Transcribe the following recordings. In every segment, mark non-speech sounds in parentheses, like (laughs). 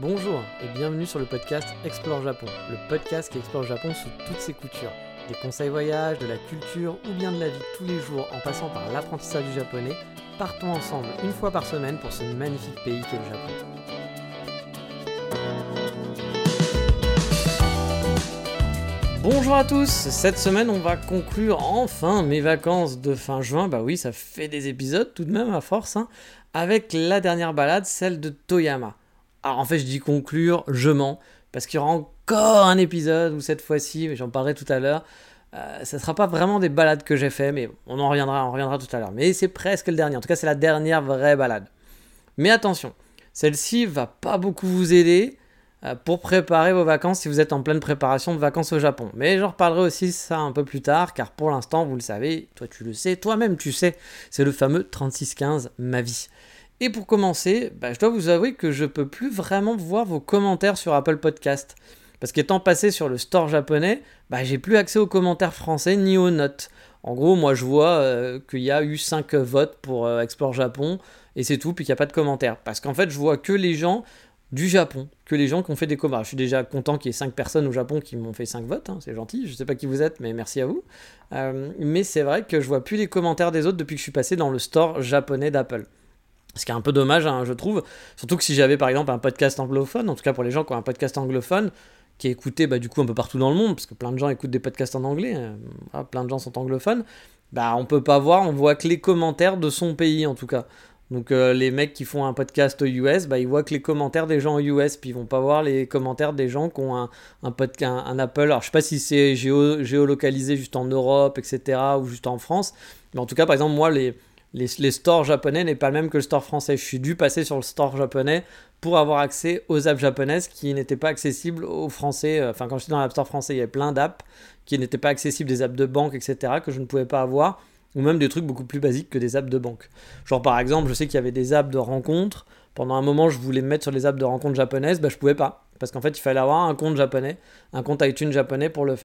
Bonjour et bienvenue sur le podcast Explore Japon, le podcast qui explore Japon sous toutes ses coutures. Des conseils voyage, de la culture ou bien de la vie tous les jours en passant par l'apprentissage du japonais, partons ensemble une fois par semaine pour ce magnifique pays qu'est le Japon. Bonjour à tous, cette semaine on va conclure enfin mes vacances de fin juin, bah oui ça fait des épisodes tout de même à force, hein, avec la dernière balade, celle de Toyama. Alors en fait, je dis conclure, je mens, parce qu'il y aura encore un épisode où cette fois-ci, j'en parlerai tout à l'heure, euh, ça sera pas vraiment des balades que j'ai fait, mais on en reviendra, on reviendra tout à l'heure. Mais c'est presque le dernier. En tout cas, c'est la dernière vraie balade. Mais attention, celle-ci va pas beaucoup vous aider euh, pour préparer vos vacances si vous êtes en pleine préparation de vacances au Japon. Mais j'en reparlerai aussi ça un peu plus tard, car pour l'instant, vous le savez, toi tu le sais, toi-même tu sais, c'est le fameux 3615 ma vie. Et pour commencer, bah, je dois vous avouer que je peux plus vraiment voir vos commentaires sur Apple Podcast. Parce qu'étant passé sur le store japonais, bah, j'ai plus accès aux commentaires français ni aux notes. En gros, moi je vois euh, qu'il y a eu 5 votes pour euh, Explore Japon et c'est tout, puis qu'il n'y a pas de commentaires. Parce qu'en fait, je vois que les gens du Japon, que les gens qui ont fait des commentaires. Je suis déjà content qu'il y ait 5 personnes au Japon qui m'ont fait 5 votes, hein, c'est gentil, je ne sais pas qui vous êtes, mais merci à vous. Euh, mais c'est vrai que je vois plus les commentaires des autres depuis que je suis passé dans le store japonais d'Apple. Ce qui est un peu dommage, hein, je trouve. Surtout que si j'avais par exemple un podcast anglophone, en tout cas pour les gens qui ont un podcast anglophone, qui est écouté bah, du coup un peu partout dans le monde, parce que plein de gens écoutent des podcasts en anglais, euh, plein de gens sont anglophones, bah on peut pas voir, on voit que les commentaires de son pays en tout cas. Donc euh, les mecs qui font un podcast aux US, bah, ils voient que les commentaires des gens aux US, puis ils vont pas voir les commentaires des gens qui ont un, un, un, Apple. Alors je sais pas si c'est géo, géolocalisé juste en Europe, etc., ou juste en France, mais en tout cas par exemple moi les les, stores japonais n'est pas le même que le store français. Je suis dû passer sur le store japonais pour avoir accès aux apps japonaises qui n'étaient pas accessibles aux français. Enfin, quand j'étais dans l'app store français, il y avait plein d'apps qui n'étaient pas accessibles, des apps de banque, etc., que je ne pouvais pas avoir, ou même des trucs beaucoup plus basiques que des apps de banque. Genre, par exemple, je sais qu'il y avait des apps de rencontres. Pendant un moment, je voulais me mettre sur les apps de rencontres japonaises, bah, je pouvais pas. Parce qu'en fait, il fallait avoir un compte japonais, un compte iTunes japonais pour le faire.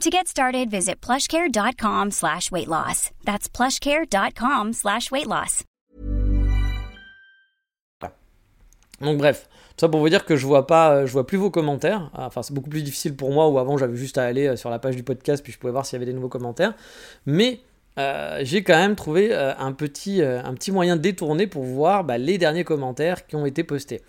To get started, visit plushcare.com slash weight loss. That's plushcare.com slash weight loss. Donc bref, tout ça pour vous dire que je vois pas, euh, je vois plus vos commentaires. Enfin, c'est beaucoup plus difficile pour moi, où avant j'avais juste à aller euh, sur la page du podcast, puis je pouvais voir s'il y avait des nouveaux commentaires. Mais euh, j'ai quand même trouvé un, petit, un petit moyen détourné pour voir bah, les derniers commentaires qui ont été postés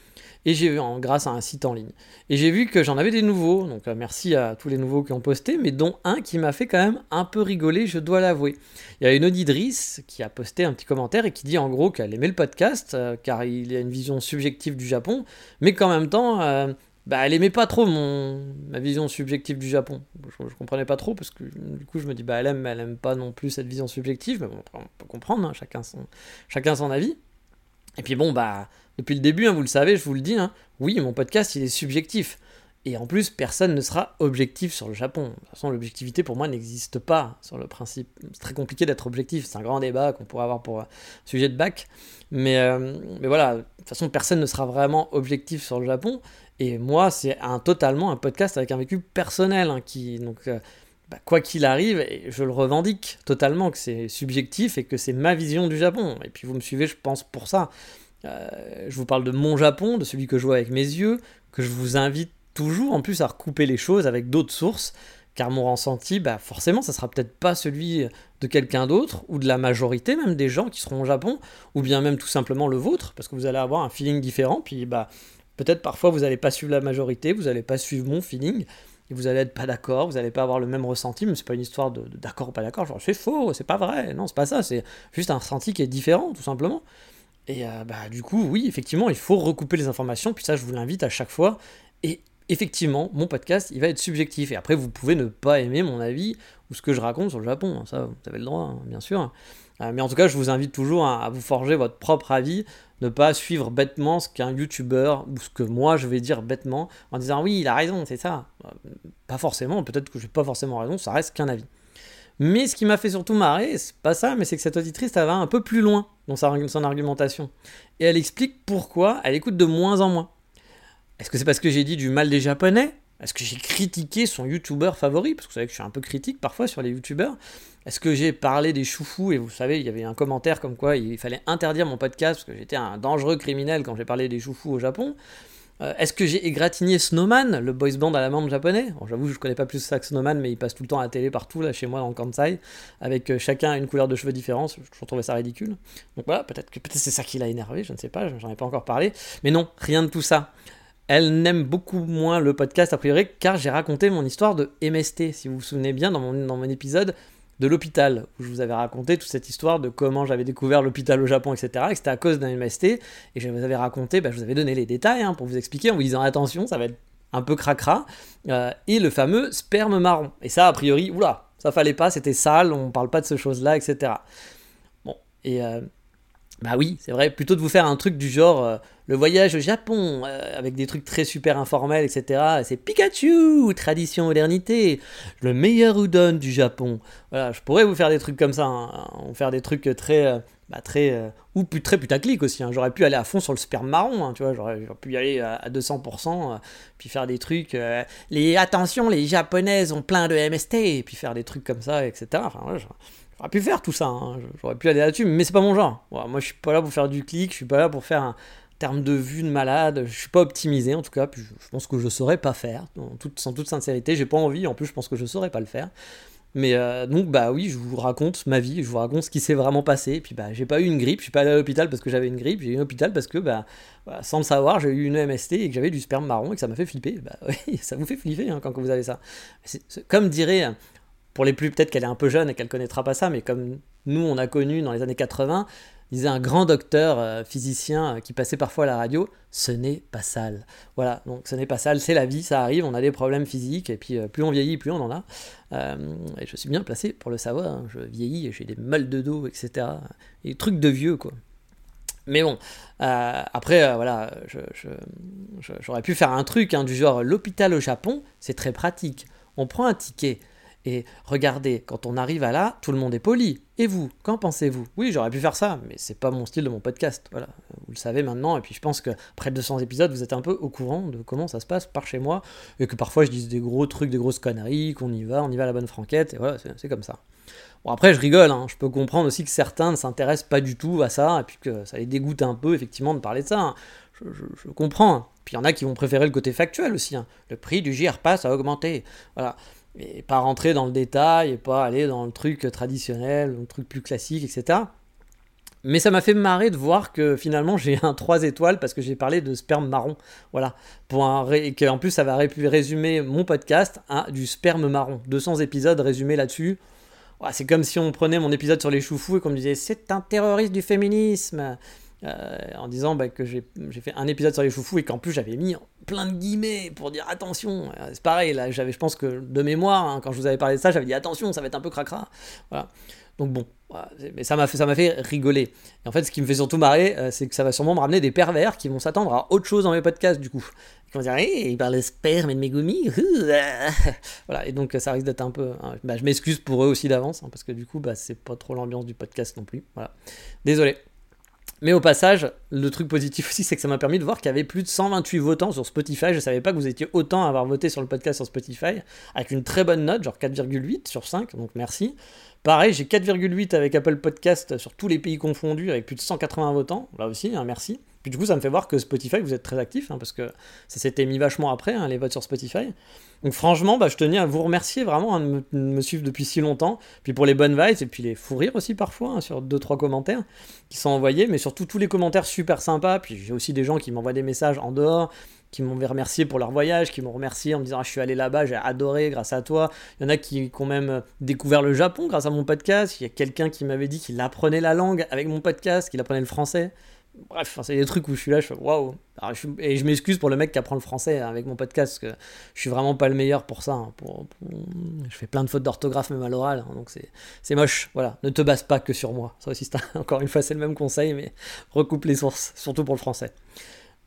et j'ai vu grâce à un site en ligne. Et j'ai vu que j'en avais des nouveaux, donc euh, merci à tous les nouveaux qui ont posté, mais dont un qui m'a fait quand même un peu rigoler, je dois l'avouer. Il y a une auditrice qui a posté un petit commentaire et qui dit en gros qu'elle aimait le podcast, euh, car il a une vision subjective du Japon, mais qu'en même temps, euh, bah, elle aimait pas trop mon, ma vision subjective du Japon. Je, comprenais pas trop parce que du coup je me dis bah elle aime, mais elle aime pas non plus cette vision subjective. Mais bon, on peut comprendre, hein, chacun son, chacun son avis. Et puis bon bah depuis le début, hein, vous le savez, je vous le dis, hein, oui, mon podcast, il est subjectif. Et en plus, personne ne sera objectif sur le Japon. De toute façon, l'objectivité pour moi n'existe pas sur le principe. C'est très compliqué d'être objectif. C'est un grand débat qu'on pourrait avoir pour un sujet de bac. Mais, euh, mais voilà, de toute façon, personne ne sera vraiment objectif sur le Japon. Et moi, c'est un, totalement un podcast avec un vécu personnel. Hein, qui, donc, euh, bah, quoi qu'il arrive, je le revendique totalement que c'est subjectif et que c'est ma vision du Japon. Et puis vous me suivez, je pense, pour ça. Euh, je vous parle de mon Japon, de celui que je vois avec mes yeux, que je vous invite toujours en plus à recouper les choses avec d'autres sources, car mon ressenti, bah forcément, ça sera peut-être pas celui de quelqu'un d'autre, ou de la majorité même des gens qui seront au Japon, ou bien même tout simplement le vôtre, parce que vous allez avoir un feeling différent, puis bah peut-être parfois vous n'allez pas suivre la majorité, vous n'allez pas suivre mon feeling, et vous allez être pas d'accord, vous n'allez pas avoir le même ressenti, mais c'est pas une histoire de, d'accord ou pas d'accord, genre c'est faux, c'est pas vrai, non, c'est pas ça, c'est juste un ressenti qui est différent, tout simplement. Et euh, bah, du coup, oui, effectivement, il faut recouper les informations, puis ça, je vous l'invite à chaque fois. Et effectivement, mon podcast, il va être subjectif. Et après, vous pouvez ne pas aimer mon avis ou ce que je raconte sur le Japon. Ça, vous avez le droit, hein, bien sûr. mais en tout cas, je vous invite toujours à, vous forger votre propre avis, ne pas suivre bêtement ce qu'un youtubeur ou ce que moi je vais dire bêtement en disant oui, il a raison, c'est ça. Pas forcément, peut-être que je n'ai pas forcément raison, ça reste qu'un avis. Mais ce qui m'a fait surtout marrer, c'est pas ça, mais c'est que cette auditrice, elle va un peu plus loin dans son argumentation. Et elle explique pourquoi elle écoute de moins en moins. Est-ce que c'est parce que j'ai dit du mal des Japonais? Est-ce que j'ai critiqué son youtubeur favori? Parce que vous savez que je suis un peu critique parfois sur les youtubeurs. Est-ce que j'ai parlé des choufous? Et vous savez, il y avait un commentaire comme quoi il fallait interdire mon podcast parce que j'étais un dangereux criminel quand j'ai parlé des choufous au Japon. Euh, est-ce que j'ai égratigné Snowman, le boys band à la membre japonais? J'avoue, je connais pas plus ça que Snowman, mais il passe tout le temps à la télé partout, là, chez moi, dans le Kansai, avec euh, chacun une couleur de cheveux différente. Je trouvais ça ridicule. Donc voilà, peut-être que c'est ça qui l'a énervé, je ne sais pas, j'en ai pas encore parlé. Mais non, rien de tout ça. Elle n'aime beaucoup moins le podcast, a priori, car j'ai raconté mon histoire de MST, si vous vous souvenez bien, dans mon, épisode de l'hôpital, où je vous avais raconté toute cette histoire de comment j'avais découvert l'hôpital au Japon, etc. Et c'était à cause d'un MST. Et je vous avais raconté, bah, je vous avais donné les détails hein, pour vous expliquer en vous disant attention, ça va être un peu cracra. Euh, et le fameux sperme marron. Et ça, a priori, oula, ça fallait pas, c'était sale, on parle pas de ce chose-là, etc. Bon, et euh, bah oui, c'est vrai, plutôt de vous faire un truc du genre euh, le voyage au Japon, euh, avec des trucs très super informels, etc. C'est Pikachu, tradition, modernité, le meilleur udon du Japon. Voilà, je pourrais vous faire des trucs comme ça, hein, faire des trucs très, euh, bah, très, ou plus, très putaclic aussi. Hein. J'aurais pu aller à fond sur le sperme marron, hein, tu vois, j'aurais pu y aller à, 200%, puis faire des trucs, les attention, les japonaises ont plein de MST, puis faire des trucs comme ça, etc. J'aurais pu faire tout ça, hein. j'aurais pu aller là-dessus, mais c'est pas mon genre. moi, je suis pas là pour faire du clic, je suis pas là pour faire terme de vue de malade, je suis pas optimisé en tout cas, puis je, pense que je saurais pas faire, sans toute sincérité, j'ai pas envie, en plus je pense que je saurais pas le faire. Mais euh, donc, bah oui, je vous raconte ma vie, je vous raconte ce qui s'est vraiment passé. Et puis, bah, j'ai pas eu une grippe, je suis pas allé à l'hôpital parce que j'avais une grippe, j'ai eu un hôpital parce que, bah, sans le savoir, j'ai eu une MST et que j'avais du sperme marron et que ça m'a fait flipper. Bah (laughs) oui, ça vous fait flipper hein, quand vous avez ça. comme dirait pour les plus, peut-être qu'elle est un peu jeune et qu'elle connaîtra pas ça, mais comme nous on a connu dans les années 80, disait un grand docteur euh, physicien euh, qui passait parfois à la radio, ce n'est pas sale. Voilà, donc ce n'est pas sale, c'est la vie, ça arrive, on a des problèmes physiques, et puis euh, plus on vieillit, plus on en a. et je suis bien placé pour le savoir, hein. je vieillis, j'ai des mal de dos, etc. Des trucs de vieux, quoi. Mais bon, après, voilà, j'aurais pu faire un truc hein, du genre l'hôpital au Japon, c'est très pratique. On prend un ticket, et regardez, quand on arrive à là, tout le monde est poli. Et vous, qu'en pensez-vous? Oui, j'aurais pu faire ça, mais c'est pas mon style de mon podcast. Voilà, vous le savez maintenant. Et puis je pense que après 200 épisodes, vous êtes un peu au courant de comment ça se passe par chez moi, et que parfois je dis des gros trucs, des grosses conneries, qu'on y va, on y va à la bonne franquette, et voilà, c'est comme ça. Bon, après, je rigole, hein. je peux comprendre aussi que certains ne s'intéressent pas du tout à ça, et puis que ça les dégoûte un peu, effectivement, de parler de ça. Hein. Je, comprends. Hein. Puis il y en a qui vont préférer le côté factuel aussi. Le prix du JR Pass a augmenté. Voilà et pas rentrer dans le détail et pas aller dans le truc traditionnel, le truc plus classique, etc. Mais ça m'a fait marrer de voir que finalement j'ai un 3 étoiles parce que j'ai parlé de sperme marron. Voilà. Et qu'en plus ça va résumer mon podcast à du sperme marron. 200 épisodes résumés là-dessus. c'est comme si on prenait mon épisode sur les choufous et qu'on me disait c'est un terroriste du féminisme. Euh, en disant bah, que j'ai fait un épisode sur les choufous et qu'en plus j'avais mis plein de guillemets pour dire attention. Euh, c'est pareil, là, j'avais, je pense que de mémoire, hein, quand je vous avais parlé de ça, j'avais dit attention, ça va être un peu cracra. Voilà. Donc bon, mais ça m'a fait, fait rigoler. Et en fait, ce qui me fait surtout marrer, euh, c'est que ça va sûrement me ramener des pervers qui vont s'attendre à autre chose dans mes podcasts du coup. Qui vont dire, hey, il parle de sperme et de mes (laughs) voilà, et donc ça risque d'être un peu. Hein, bah, je m'excuse pour eux aussi d'avance, hein, parce que du coup, bah, c'est pas trop l'ambiance du podcast non plus. Voilà. Désolé. Mais au passage, le truc positif aussi, c'est que ça m'a permis de voir qu'il y avait plus de 128 votants sur Spotify. Je savais pas que vous étiez autant à avoir voté sur le podcast sur Spotify, avec une très bonne note, genre 4,8 sur 5, donc merci. Pareil, j'ai 4,8 avec Apple Podcast sur tous les pays confondus, avec plus de 180 votants, là aussi, hein, merci. Puis du coup, ça me fait voir que Spotify, vous êtes très actif, hein, parce que ça s'était mis vachement après, hein, les votes sur Spotify. Donc franchement, bah, je tenais à vous remercier vraiment de, me, suivre depuis si longtemps. Puis pour les bonnes vibes et puis les fous rires aussi parfois, sur 2-3 commentaires qui sont envoyés, mais surtout tous les commentaires super sympas. Puis j'ai aussi des gens qui m'envoient des messages en dehors, qui m'ont remercié pour leur voyage, qui m'ont remercié en me disant ah, je suis allé là-bas, j'ai adoré grâce à toi. Il y en a qui, ont même découvert le Japon grâce à mon podcast. Il y a quelqu'un qui m'avait dit qu'il apprenait la langue avec mon podcast, qu'il apprenait le français. Bref, c'est des trucs où je suis là, je fais waouh. Et je m'excuse pour le mec qui apprend le français avec mon podcast, parce que je suis vraiment pas le meilleur pour ça. Hein, Je fais plein de fautes d'orthographe, même à l'oral, hein, donc c'est moche. Voilà, ne te base pas que sur moi. Ça aussi, (laughs) encore une fois, c'est le même conseil, mais recoupe les sources, surtout pour le français.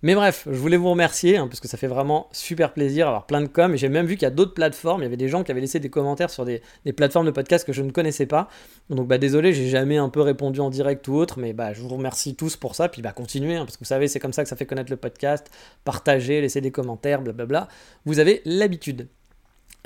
Mais bref, je voulais vous remercier, hein, parce que ça fait vraiment super plaisir, avoir plein de com. Et j'ai même vu qu'il y a d'autres plateformes, il y avait des gens qui avaient laissé des commentaires sur des, plateformes de podcast que je ne connaissais pas. Donc bah désolé, j'ai jamais un peu répondu en direct ou autre, mais bah je vous remercie tous pour ça. Puis bah continuez, hein, parce que vous savez, c'est comme ça que ça fait connaître le podcast. Partagez, laissez des commentaires, blablabla. Vous avez l'habitude.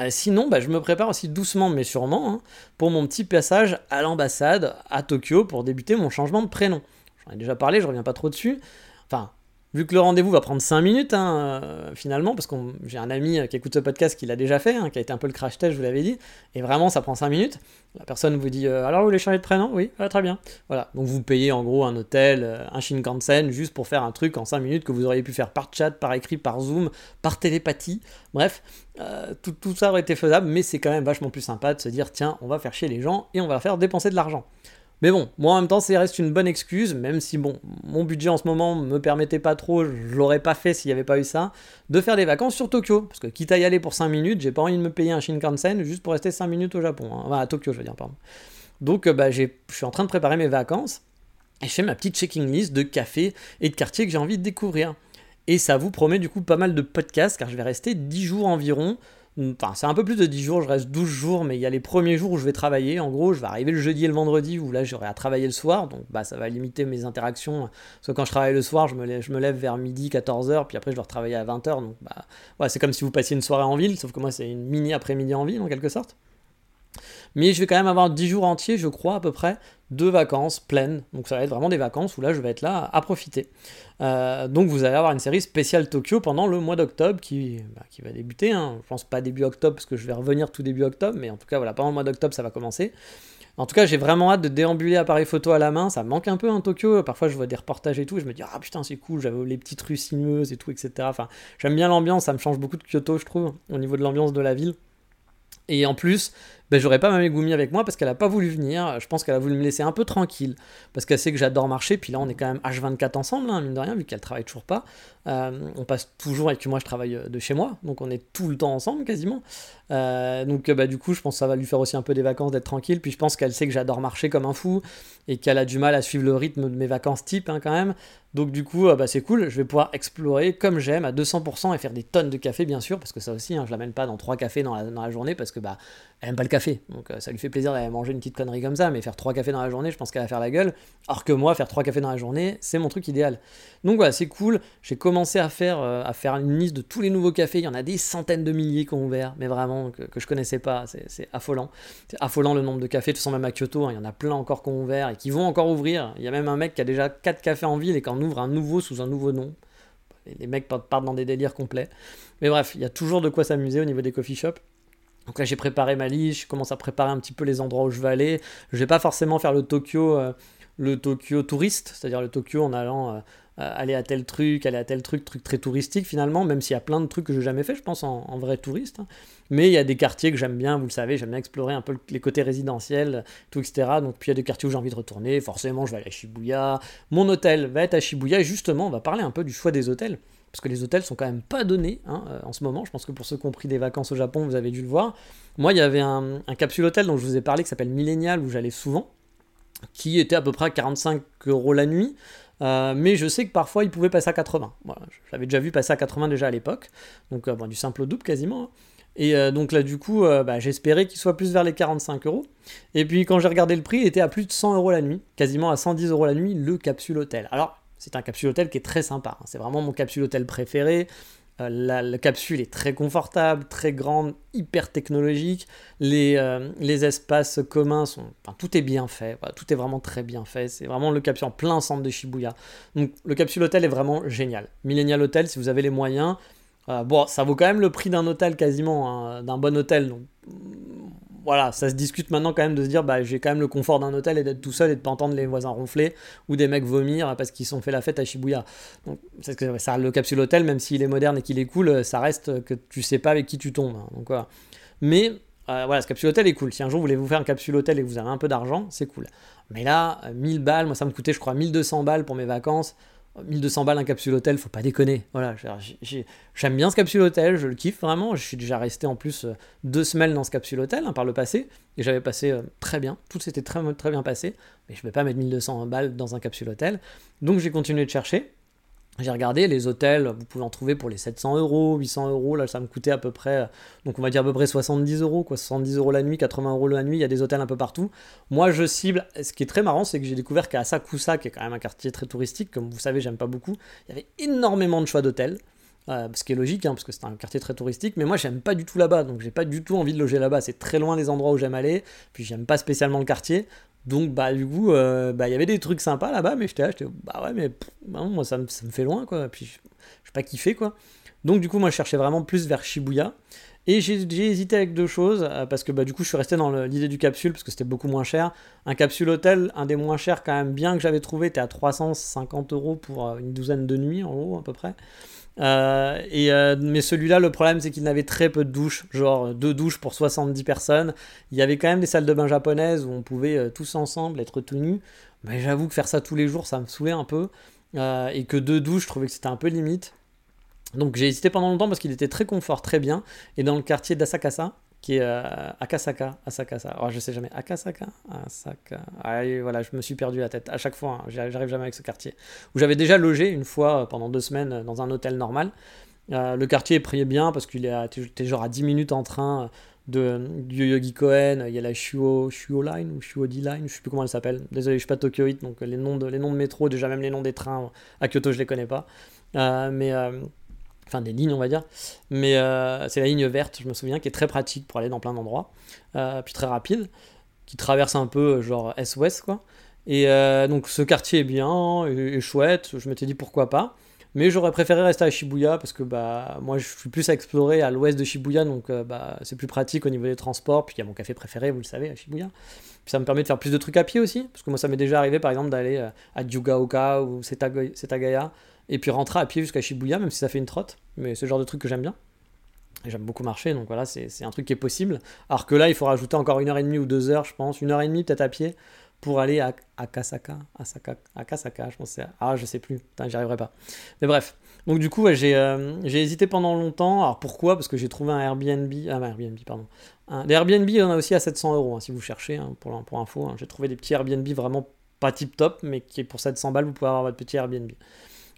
Euh, sinon, bah, je me prépare aussi doucement mais sûrement hein, pour mon petit passage à l'ambassade à Tokyo pour débuter mon changement de prénom. J'en ai déjà parlé, je reviens pas trop dessus. Enfin, Vu que le rendez-vous va prendre 5 minutes, hein, euh, finalement, parce que j'ai un ami qui écoute ce podcast qui l'a déjà fait, hein, qui a été un peu le crash test, je vous l'avais dit, et vraiment ça prend 5 minutes. La personne vous dit euh, Alors vous voulez changer de prénom? Oui, ah, très bien. Voilà, donc vous payez en gros un hôtel, euh, un Shinkansen, juste pour faire un truc en 5 minutes que vous auriez pu faire par chat, par écrit, par Zoom, par télépathie. Bref, tout, ça aurait été faisable, mais c'est quand même vachement plus sympa de se dire Tiens, on va faire chier les gens et on va faire dépenser de l'argent. Mais bon, moi en même temps, ça reste une bonne excuse, même si bon, mon budget en ce moment me permettait pas trop, je l'aurais pas fait s'il n'y avait pas eu ça, de faire des vacances sur Tokyo. Parce que quitte à y aller pour 5 minutes, j'ai pas envie de me payer un Shinkansen juste pour rester 5 minutes au Japon. Hein. Enfin, à Tokyo, je veux dire, pardon. Donc, euh, bah, je suis en train de préparer mes vacances et je fais ma petite checking list de cafés et de quartiers que j'ai envie de découvrir. Et ça vous promet du coup pas mal de podcasts car je vais rester 10 jours environ Enfin, c'est un peu plus de 10 jours, je reste 12 jours, mais il y a les premiers jours où je vais travailler. En gros, je vais arriver le jeudi et le vendredi où là j'aurai à travailler le soir, donc bah, ça va limiter mes interactions. Parce que quand je travaille le soir, je me lève, je me lève vers midi, 14h, puis après je dois retravailler à 20h. Donc bah, ouais, c'est comme si vous passiez une soirée en ville, sauf que moi c'est une mini après-midi en ville en quelque sorte. Mais je vais quand même avoir 10 jours entiers, je crois, à peu près, de vacances pleines. Donc ça va être vraiment des vacances où là, je vais être là à profiter. Euh, donc vous allez avoir une série spéciale Tokyo pendant le mois d'octobre qui, bah, qui, va débuter. Hein. Je pense pas début octobre parce que je vais revenir tout début octobre, mais en tout cas, voilà, pendant le mois d'octobre, ça va commencer. En tout cas, j'ai vraiment hâte de déambuler appareil photo à la main. Ça manque un peu en Tokyo. Parfois, je vois des reportages et tout. je me dis, ah putain, c'est cool. J'avais les petites rues sinueuses et tout, etc. Enfin, j'aime bien l'ambiance. Ça me change beaucoup de Kyoto, je trouve, au niveau de l'ambiance de la ville. Et en plus, ben, j'aurais pas ma Megumi avec moi parce qu'elle a pas voulu venir. Je pense qu'elle a voulu me laisser un peu tranquille parce qu'elle sait que j'adore marcher. Puis là, on est quand même H24 ensemble, hein, mine de rien, vu qu'elle travaille toujours pas. Euh, on passe toujours et que moi, je travaille de chez moi, donc on est tout le temps ensemble quasiment. Euh, donc, bah, du coup, je pense que ça va lui faire aussi un peu des vacances d'être tranquille. Puis je pense qu'elle sait que j'adore marcher comme un fou et qu'elle a du mal à suivre le rythme de mes vacances type hein, quand même. Donc du coup, euh, bah, c'est cool, je vais pouvoir explorer comme j'aime à 200% et faire des tonnes de café bien sûr, parce que ça aussi, hein, je l'amène pas dans trois cafés dans la, journée parce que bah elle aime pas le café, donc euh, ça lui fait plaisir d'aller manger une petite connerie comme ça, mais faire trois cafés dans la journée, je pense qu'elle va faire la gueule. Alors que moi, faire trois cafés dans la journée, c'est mon truc idéal. Donc voilà, c'est cool. J'ai commencé à faire, euh, à faire une liste de tous les nouveaux cafés. Il y en a des centaines de milliers qui ont ouvert, mais vraiment que, que je connaissais pas. C'est affolant. C'est affolant le nombre de cafés. De toute façon, même à Kyoto, hein, il y en a plein encore qui ont ouvert et qui vont encore ouvrir. Il y a même un mec qui a déjà quatre cafés en ville et qui en ouvre un nouveau sous un nouveau nom. Les mecs partent dans des délires complets. Mais bref, il y a toujours de quoi s'amuser au niveau des coffee shops. Donc là, j'ai préparé ma liste, je commence à préparer un petit peu les endroits où je vais aller. Je vais pas forcément faire le Tokyo, euh, le Tokyo touriste, c'est-à-dire le Tokyo en allant euh, aller à tel truc, aller à tel truc, truc très touristique finalement, même s'il y a plein de trucs que j'ai jamais fait, je pense, en, vrai touriste. Hein. Mais il y a des quartiers que j'aime bien, vous le savez, j'aime bien explorer un peu les côtés résidentiels, tout, etc. Donc, puis il y a des quartiers où j'ai envie de retourner, forcément, je vais aller à Shibuya. Mon hôtel va être à Shibuya, et justement, on va parler un peu du choix des hôtels. Parce que les hôtels sont quand même pas donnés hein, euh, en ce moment. Je pense que pour ceux qui ont pris des vacances au Japon, vous avez dû le voir. Moi, il y avait un, capsule hôtel dont je vous ai parlé qui s'appelle Millennial où j'allais souvent, qui était à peu près à 45 euros la nuit. Euh, mais je sais que parfois il pouvait passer à 80. Voilà, J'avais déjà vu passer à 80 déjà à l'époque. Donc euh, du simple double quasiment. Hein. Et donc là du coup bah, j'espérais qu'il soit plus vers les 45 euros. Et puis quand j'ai regardé le prix, il était à plus de 100 euros la nuit. Quasiment à 110 euros la nuit le capsule hôtel. Alors c'est un capsule hôtel qui est très sympa. Hein. C'est vraiment mon capsule hôtel préféré. Euh, la, capsule est très confortable, très grande, hyper technologique. Les, euh, espaces communs sont. Tout est bien fait. tout est vraiment très bien fait. C'est vraiment le capsule en plein centre de Shibuya. Donc, le capsule hôtel est vraiment génial. Millennial Hotel, si vous avez les moyens. Euh, bon, ça vaut quand même le prix d'un hôtel quasiment, hein, d'un bon hôtel. Donc, voilà, ça se discute maintenant quand même de se dire, bah, j'ai quand même le confort d'un hôtel et d'être tout seul et de pas entendre les voisins ronfler ou des mecs vomir parce qu'ils sont fait la fête à Shibuya. Donc, ça, le capsule hôtel, même s'il est moderne et qu'il est cool, ça reste que tu sais pas avec qui tu tombes. Hein. voilà. Mais euh, voilà, ce capsule hôtel est cool. Si un jour vous voulez vous faire un capsule hôtel et que vous avez un peu d'argent, c'est cool. Mais là, 1000 balles, moi ça me coûtait, je crois, 1200 balles pour mes vacances. 1200 balles un capsule hôtel, faut pas déconner. Voilà, j'aime bien ce capsule hôtel, je le kiffe vraiment. Je suis déjà resté en plus euh, deux semaines dans ce capsule hôtel hein, par le passé et j'avais passé euh, très bien. Tout s'était très, très bien passé, mais je vais pas mettre 1200 balles dans un capsule hôtel. Donc j'ai continué de chercher. J'ai regardé les hôtels, vous pouvez en trouver pour les 700 euros, 800 euros, là ça me coûtait à peu près, donc on va dire à peu près 70 euros, quoi, 70 euros la nuit, 80 euros la nuit, il y a des hôtels un peu partout. Moi je cible, ce qui est très marrant, c'est que j'ai découvert qu'à Asakusa, qui est quand même un quartier très touristique, comme vous savez j'aime pas beaucoup, il y avait énormément de choix d'hôtels. Euh, ce qui est logique, hein, parce que c'est un quartier très touristique, mais moi j'aime pas du tout là-bas, donc j'ai pas du tout envie de loger là-bas, c'est très loin des endroits où j'aime aller, puis j'aime pas spécialement le quartier, donc, bah, du coup, euh, bah, il y avait des trucs sympas là-bas, mais j'étais là, j'étais, bah ouais, mais moi, ça me, ça me, fait loin, quoi. Puis, je n'ai pas kiffé, quoi. Donc, du coup, moi, je cherchais vraiment plus vers Shibuya. Et j'ai hésité avec deux choses, euh, parce que bah, du coup, je suis resté dans l'idée du capsule, parce que c'était beaucoup moins cher. Un capsule hôtel, un des moins chers, quand même, bien que j'avais trouvé, était à 350 euros pour euh, une douzaine de nuits, en gros, à peu près. Euh, et, mais celui-là, le problème, c'est qu'il n'avait très peu de douches, genre deux douches pour 70 personnes. Il y avait quand même des salles de bain japonaises où on pouvait tous ensemble être tout nus. Mais j'avoue que faire ça tous les jours, ça me saoulait un peu. et que deux douches, je trouvais que c'était un peu limite. Donc j'ai hésité pendant longtemps parce qu'il était très confort, très bien. Et dans le quartier d'Asakasa, qui est euh, Akasaka, Asakasa. Oh, je sais jamais. Akasaka Asaka. Ah, voilà, je me suis perdu la tête à chaque fois. Hein. J'arrive jamais avec ce quartier. Où j'avais déjà logé une fois euh, pendant deux semaines euh, dans un hôtel normal. le quartier est prié bien parce qu'il est genre à 10 minutes en train de, du Yogi Koen. Il y a la Shuo, Shuo Line ou Shuodi Line, je sais plus comment elle s'appelle. Désolé, je suis pas tokyoïte, donc les noms, de, les noms de métro, déjà même les noms des trains à Kyoto, je les connais pas. mais enfin des lignes on va dire, mais euh, c'est la ligne verte, je me souviens, qui est très pratique pour aller dans plein d'endroits, euh, puis très rapide, qui traverse un peu euh, genre est-ouest quoi. Et donc ce quartier est bien, et, chouette, je m'étais dit pourquoi pas. Mais j'aurais préféré rester à Shibuya parce que bah moi je suis plus à explorer à l'ouest de Shibuya donc bah c'est plus pratique au niveau des transports puis il y a mon café préféré vous le savez à Shibuya. Puis ça me permet de faire plus de trucs à pied aussi parce que moi ça m'est déjà arrivé par exemple d'aller à Yugaoka ou Setagaya et puis rentrer à pied jusqu'à Shibuya, même si ça fait une trotte. Mais c'est le genre de truc que j'aime bien. J'aime beaucoup marcher, donc voilà, c'est un truc qui est possible. Alors que là, il faut rajouter encore une heure et demie ou deux heures, je pense, une heure et demie peut-être à pied pour aller à, à Kasaka, à Kasaka, je pense. Ah, je sais plus, j'y arriverai pas. Mais bref, donc du coup, j'ai euh, j'ai hésité pendant longtemps. Alors pourquoi? Parce que j'ai trouvé un Airbnb, ah un Airbnb, pardon. Un, des Airbnb, il y en a aussi à 700 euros, hein, si vous cherchez, hein, pour, pour info. Hein. J'ai trouvé des petits Airbnb vraiment pas tip top, mais qui pour 700 balles, vous pouvez avoir votre petit Airbnb.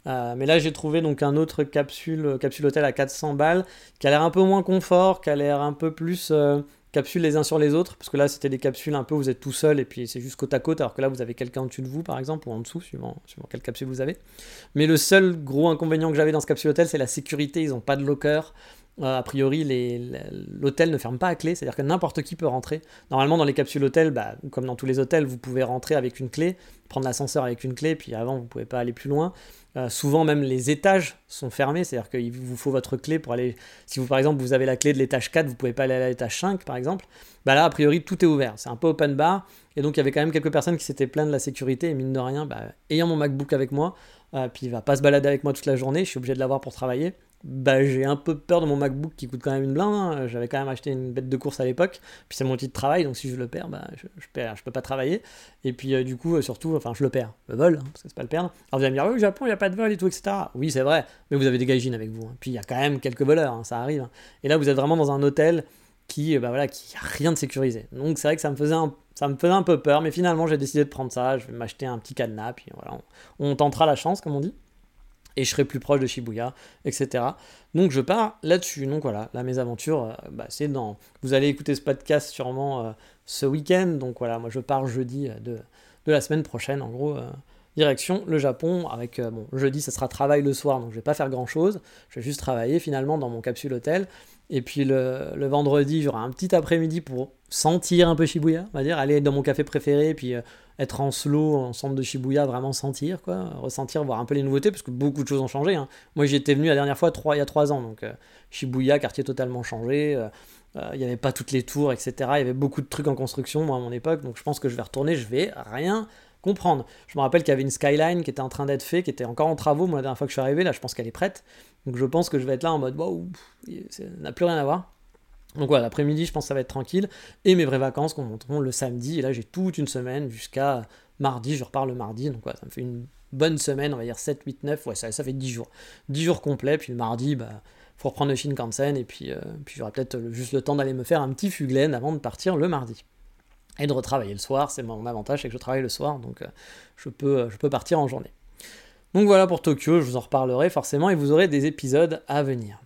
Euh, mais là, j'ai trouvé donc un autre capsule, euh, capsule hôtel à 400 balles, qui a l'air un peu moins confort, qui a l'air un peu plus euh, capsule les uns sur les autres, parce que là, c'était des capsules un peu où vous êtes tout seul et puis c'est juste côte à côte, alors que là, vous avez quelqu'un au-dessus de vous, par exemple, ou en dessous, suivant, suivant quelle capsule vous avez. Mais le seul gros inconvénient que j'avais dans ce capsule hôtel, c'est la sécurité. Ils n'ont pas de locker. A priori, l'hôtel ne ferme pas à clé, c'est-à-dire que n'importe qui peut rentrer. Normalement, dans les capsules hôtels, bah, comme dans tous les hôtels, vous pouvez rentrer avec une clé, prendre l'ascenseur avec une clé, puis avant, vous ne pouvez pas aller plus loin. Euh, souvent même les étages sont fermés, c'est-à-dire qu'il vous faut votre clé pour aller. Si vous par exemple vous avez la clé de l'étage 4, vous pouvez pas aller à l'étage 5 par exemple. Bah là a priori tout est ouvert, c'est un peu open bar. Et donc il y avait quand même quelques personnes qui s'étaient plaintes de la sécurité et mine de rien, bah, ayant mon MacBook avec moi, euh, puis il va pas se balader avec moi toute la journée, je suis obligé de l'avoir pour travailler bah, j'ai un peu peur de mon MacBook qui coûte quand même une blinde. Hein. J'avais quand même acheté une bête de course à l'époque. Puis c'est mon outil de travail, donc si je le perds, bah, je, je, perds, je peux pas travailler. Et puis euh, du coup, euh, surtout, enfin, je le perds. Le vol, hein, parce que c'est pas le perdre. Alors vous allez me dire, oui, au Japon, il n'y a pas de vol et tout, etc. Oui, c'est vrai, mais vous avez des gaijins avec vous. Hein. Puis il y a quand même quelques voleurs, ça arrive. Et là, vous êtes vraiment dans un hôtel qui, bah voilà, rien de sécurisé. Donc c'est vrai que ça me faisait un ça me faisait un peu peur, mais finalement j'ai décidé de prendre ça. Je vais m'acheter un petit cadenas, puis voilà, on tentera la chance, comme on dit et je serai plus proche de Shibuya, etc. Donc je pars là-dessus. Donc voilà, la mésaventure, euh, bah, c'est dans. Vous allez écouter ce podcast sûrement euh, ce week-end. Donc voilà, moi je pars jeudi euh, de, de la semaine prochaine, en gros. Direction le Japon, avec, bon, jeudi ça sera travail le soir, donc je vais pas faire grand chose, je vais juste travailler finalement dans mon capsule hôtel, et puis le, le vendredi j'aurai un petit après-midi pour sentir un peu Shibuya, on va dire, aller dans mon café préféré, puis être en slow, en centre de Shibuya, vraiment sentir, quoi, ressentir, voir un peu les nouveautés, parce que beaucoup de choses ont changé. Hein. Moi, j'y étais venu la dernière fois il y a trois ans, donc euh, Shibuya, quartier totalement changé, euh, euh, il n'y avait pas toutes les tours, etc. Il y avait beaucoup de trucs en construction, moi, à mon époque, donc je pense que je vais retourner, je vais rien comprendre. Je me rappelle qu'il y avait une skyline qui était en train d'être faite, qui était encore en travaux, moi, la dernière fois que je suis arrivé, là, je pense qu'elle est prête, donc je pense que je vais être là en mode, waouh, ça n'a plus rien à voir. Donc voilà, l'après-midi, je pense que ça va être tranquille. Et mes vraies vacances commenceront le samedi. Et là, j'ai toute une semaine jusqu'à mardi. Je repars le mardi. Donc voilà, ça me fait une bonne semaine, on va dire 7, 8, 9. Ouais, ça, ça fait 10 jours. 10 jours complets. Puis le mardi, bah, faut reprendre le Shinkansen. Et puis, euh, puis j'aurai peut-être juste le temps d'aller me faire un petit fuglen avant de partir le mardi. Et de retravailler le soir. C'est mon avantage, c'est que je travaille le soir. Donc euh, je, peux, je peux partir en journée. Donc voilà pour Tokyo, je vous en reparlerai forcément et vous aurez des épisodes à venir.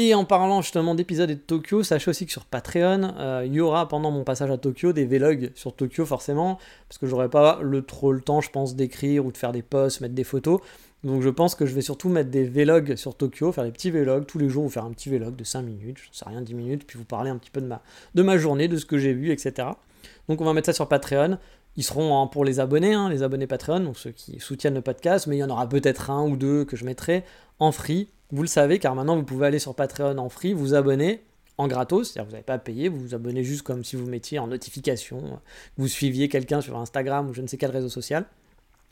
Et en parlant justement d'épisodes et de Tokyo, sachez aussi que sur Patreon, euh, il y aura pendant mon passage à Tokyo des vlogs sur Tokyo forcément, parce que j'aurai pas le, trop le temps, je pense, d'écrire ou de faire des posts, mettre des photos. Donc je pense que je vais surtout mettre des vlogs sur Tokyo, faire des petits vlogs tous les jours, vous faire un petit vlog de 5 minutes, je sais rien, 10 minutes, puis vous parler un petit peu de ma, journée, de ce que j'ai vu, etc. Donc on va mettre ça sur Patreon. Ils seront pour les abonnés, hein, les abonnés Patreon, donc ceux qui soutiennent le podcast, mais il y en aura peut-être un ou deux que je mettrai en free. Vous le savez, car maintenant vous pouvez aller sur Patreon en free, vous abonner en gratos, c'est-à-dire vous n'avez pas à payer, vous vous abonnez juste comme si vous mettiez en notification, vous suiviez quelqu'un sur Instagram ou je ne sais quel réseau social.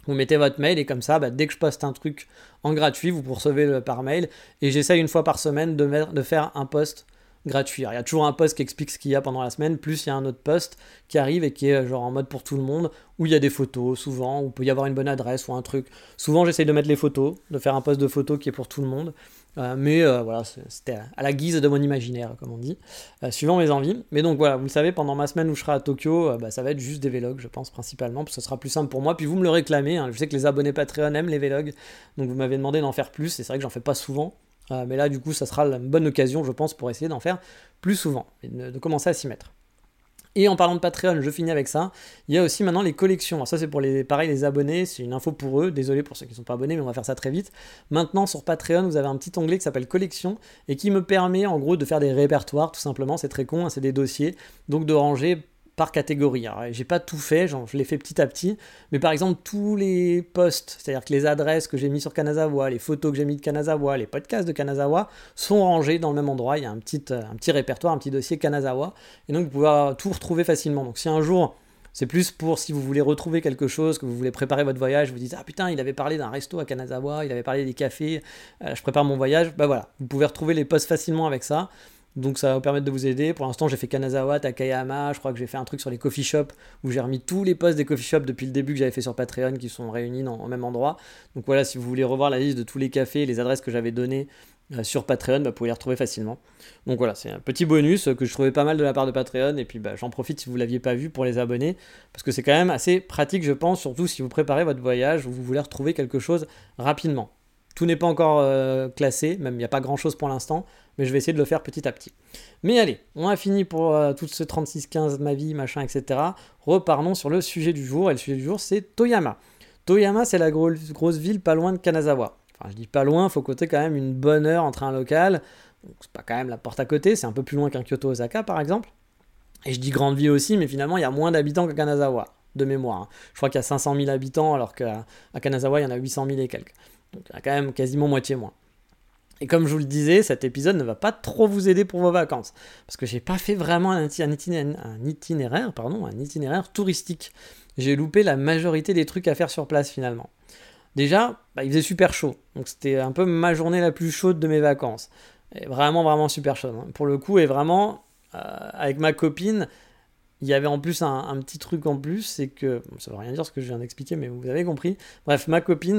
Vous mettez votre mail et comme ça, bah, dès que je poste un truc en gratuit, vous recevez par mail. Et j'essaye une fois par semaine de, de faire un post gratuit. il y a toujours un post qui explique ce qu'il y a pendant la semaine, plus il y a un autre post qui arrive et qui est euh, genre en mode pour tout le monde, où il y a des photos souvent, où il peut y avoir une bonne adresse ou un truc. Souvent j'essaye de mettre les photos, de faire un post de photos qui est pour tout le monde. Euh, mais euh, voilà, c'était à la guise de mon imaginaire, comme on dit, suivant mes envies. Mais donc voilà, vous le savez, pendant ma semaine où je serai à Tokyo, bah, ça va être juste des vlogs, je pense, principalement, parce que ce sera plus simple pour moi. Puis vous me le réclamez, hein. je sais que les abonnés Patreon aiment les vlogs, donc vous m'avez demandé d'en faire plus, et c'est vrai que j'en fais pas souvent. Euh, mais là, du coup, ça sera une bonne occasion, je pense, pour essayer d'en faire plus souvent et de, commencer à s'y mettre. Et en parlant de Patreon, je finis avec ça. Il y a aussi maintenant les collections. Alors ça, c'est pour les, pareil, les abonnés. C'est une info pour eux. Désolé pour ceux qui ne sont pas abonnés, mais on va faire ça très vite. Maintenant, sur Patreon, vous avez un petit onglet qui s'appelle Collection et qui me permet, en gros, de faire des répertoires, tout simplement. C'est très con, hein, c'est des dossiers. Donc, de ranger par catégorie. J'ai pas tout fait, je l'ai fait petit à petit, mais par exemple, tous les posts, c'est-à-dire que les adresses que j'ai mis sur Kanazawa, les photos que j'ai mis de Kanazawa, les podcasts de Kanazawa sont rangés dans le même endroit. Il y a un petit, euh, répertoire, un petit dossier Kanazawa, et donc vous pouvez tout retrouver facilement. Donc, si un jour c'est plus pour si vous voulez retrouver quelque chose, que vous voulez préparer votre voyage, vous dites Ah putain, il avait parlé d'un resto à Kanazawa, il avait parlé des cafés, euh, je prépare mon voyage. Bah voilà, vous pouvez retrouver les posts facilement avec ça. Donc ça va vous permettre de vous aider. Pour l'instant, j'ai fait Kanazawa, Takayama, je crois que j'ai fait un truc sur les coffee shops où j'ai remis tous les posts des coffee shops depuis le début que j'avais fait sur Patreon qui sont réunis dans, au même endroit. Donc voilà, si vous voulez revoir la liste de tous les cafés, les adresses que j'avais données euh, sur Patreon, bah, vous pouvez les retrouver facilement. Donc voilà, c'est un petit bonus que je trouvais pas mal de la part de Patreon et puis bah, j'en profite si vous l'aviez pas vu pour les abonner parce que c'est quand même assez pratique, je pense, surtout si vous préparez votre voyage ou vous voulez retrouver quelque chose rapidement. Tout n'est pas encore euh, classé, même il n'y a pas grand chose pour l'instant, mais je vais essayer de le faire petit à petit. Mais allez, on a fini pour euh, tout ce 36-15 de ma vie, machin, etc. Reparlons sur le sujet du jour, et le sujet du jour c'est Toyama. Toyama, c'est la grosse ville pas loin de Kanazawa. Enfin, je dis pas loin, faut compter quand même une bonne heure en train local. C'est pas quand même la porte à côté, c'est un peu plus loin qu'un Kyoto-Osaka par exemple. Et je dis grande ville aussi, mais finalement il y a moins d'habitants qu'à Kanazawa, de mémoire. Hein. Je crois qu'il y a 500 000 habitants, alors qu'à Kanazawa il y en a 800 000 et quelques. Donc il y a quand même quasiment moitié moins. Et comme je vous le disais, cet épisode ne va pas trop vous aider pour vos vacances, parce que j'ai pas fait vraiment un itinéraire, pardon, un itinéraire touristique. J'ai loupé la majorité des trucs à faire sur place finalement. Déjà, bah, il faisait super chaud, donc c'était un peu ma journée la plus chaude de mes vacances. Vraiment, vraiment super chaude. Hein. Pour le coup, et vraiment, euh, avec ma copine, il y avait en plus un, petit truc en plus, c'est que, ça veut rien dire ce que je viens d'expliquer, mais vous avez compris. Bref, ma copine,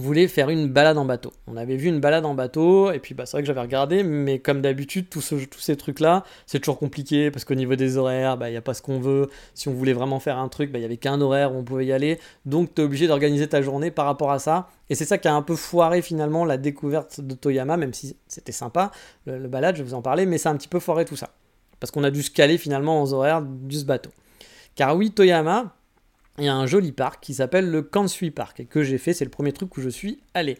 Voulait faire une balade en bateau. On avait vu une balade en bateau, et puis bah, c'est vrai que j'avais regardé, mais comme d'habitude, tous ces trucs-là, c'est toujours compliqué, parce qu'au niveau des horaires, bah, il n'y a pas ce qu'on veut. Si on voulait vraiment faire un truc, bah, il n'y avait qu'un horaire où on pouvait y aller, donc tu es obligé d'organiser ta journée par rapport à ça. Et c'est ça qui a un peu foiré finalement la découverte de Toyama, même si c'était sympa, le, balade, je vais vous en parler, mais c'est un petit peu foiré tout ça. Parce qu'on a dû se caler finalement aux horaires du ce bateau. Car oui, Toyama, il y a un joli parc qui s'appelle le Kansui Park que j'ai fait, c'est le premier truc où je suis allé.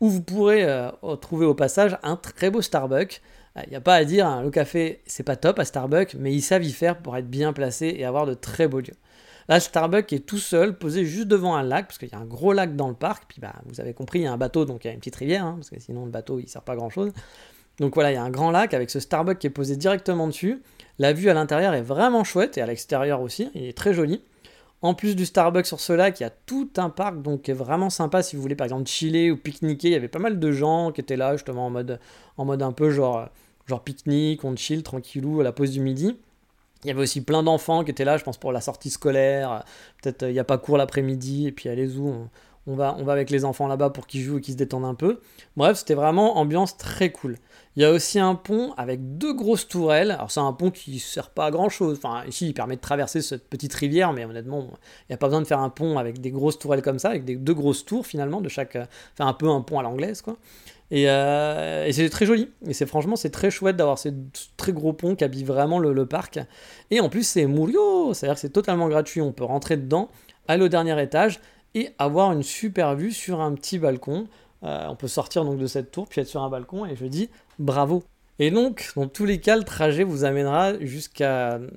Où vous pourrez euh, trouver au passage un très beau Starbucks. Il euh, n'y a pas à dire, hein, le café c'est pas top à Starbucks, mais ils savent y faire pour être bien placé et avoir de très beaux lieux. Là, Starbucks est tout seul, posé juste devant un lac, parce qu'il y a un gros lac dans le parc. Puis bah, vous avez compris, il y a un bateau, donc il y a une petite rivière, hein, parce que sinon le bateau il sert pas grand chose. Donc voilà, il y a un grand lac avec ce Starbucks qui est posé directement dessus. La vue à l'intérieur est vraiment chouette et à l'extérieur aussi, il est très joli. En plus du Starbucks sur ce lac, il y a tout un parc donc qui est vraiment sympa si vous voulez par exemple chiller ou pique-niquer. Il y avait pas mal de gens qui étaient là justement en mode, en mode un peu genre, genre pique-nique, on chill tranquillou à la pause du midi. Il y avait aussi plein d'enfants qui étaient là, je pense pour la sortie scolaire. Peut-être euh, il n'y a pas cours l'après-midi et puis allez-y, on, va, on va avec les enfants là-bas pour qu'ils jouent et qu'ils se détendent un peu. Bref, c'était vraiment ambiance très cool. Il y a aussi un pont avec deux grosses tourelles. Alors c'est un pont qui ne sert pas à grand chose. Enfin ici il permet de traverser cette petite rivière, mais honnêtement il n'y a pas besoin de faire un pont avec des grosses tourelles comme ça, avec des deux grosses tours finalement de chaque. Enfin un peu un pont à l'anglaise quoi. Et, euh, c'est très joli. Et c'est franchement c'est très chouette d'avoir ces très gros ponts qui habillent vraiment le, parc. Et en plus c'est Murio, c'est-à-dire que c'est totalement gratuit. On peut rentrer dedans, aller au dernier étage et avoir une super vue sur un petit balcon. Euh, on peut sortir donc de cette tour puis être sur un balcon et je dis bravo. Et donc, dans tous les cas, le trajet vous amènera jusqu'à euh,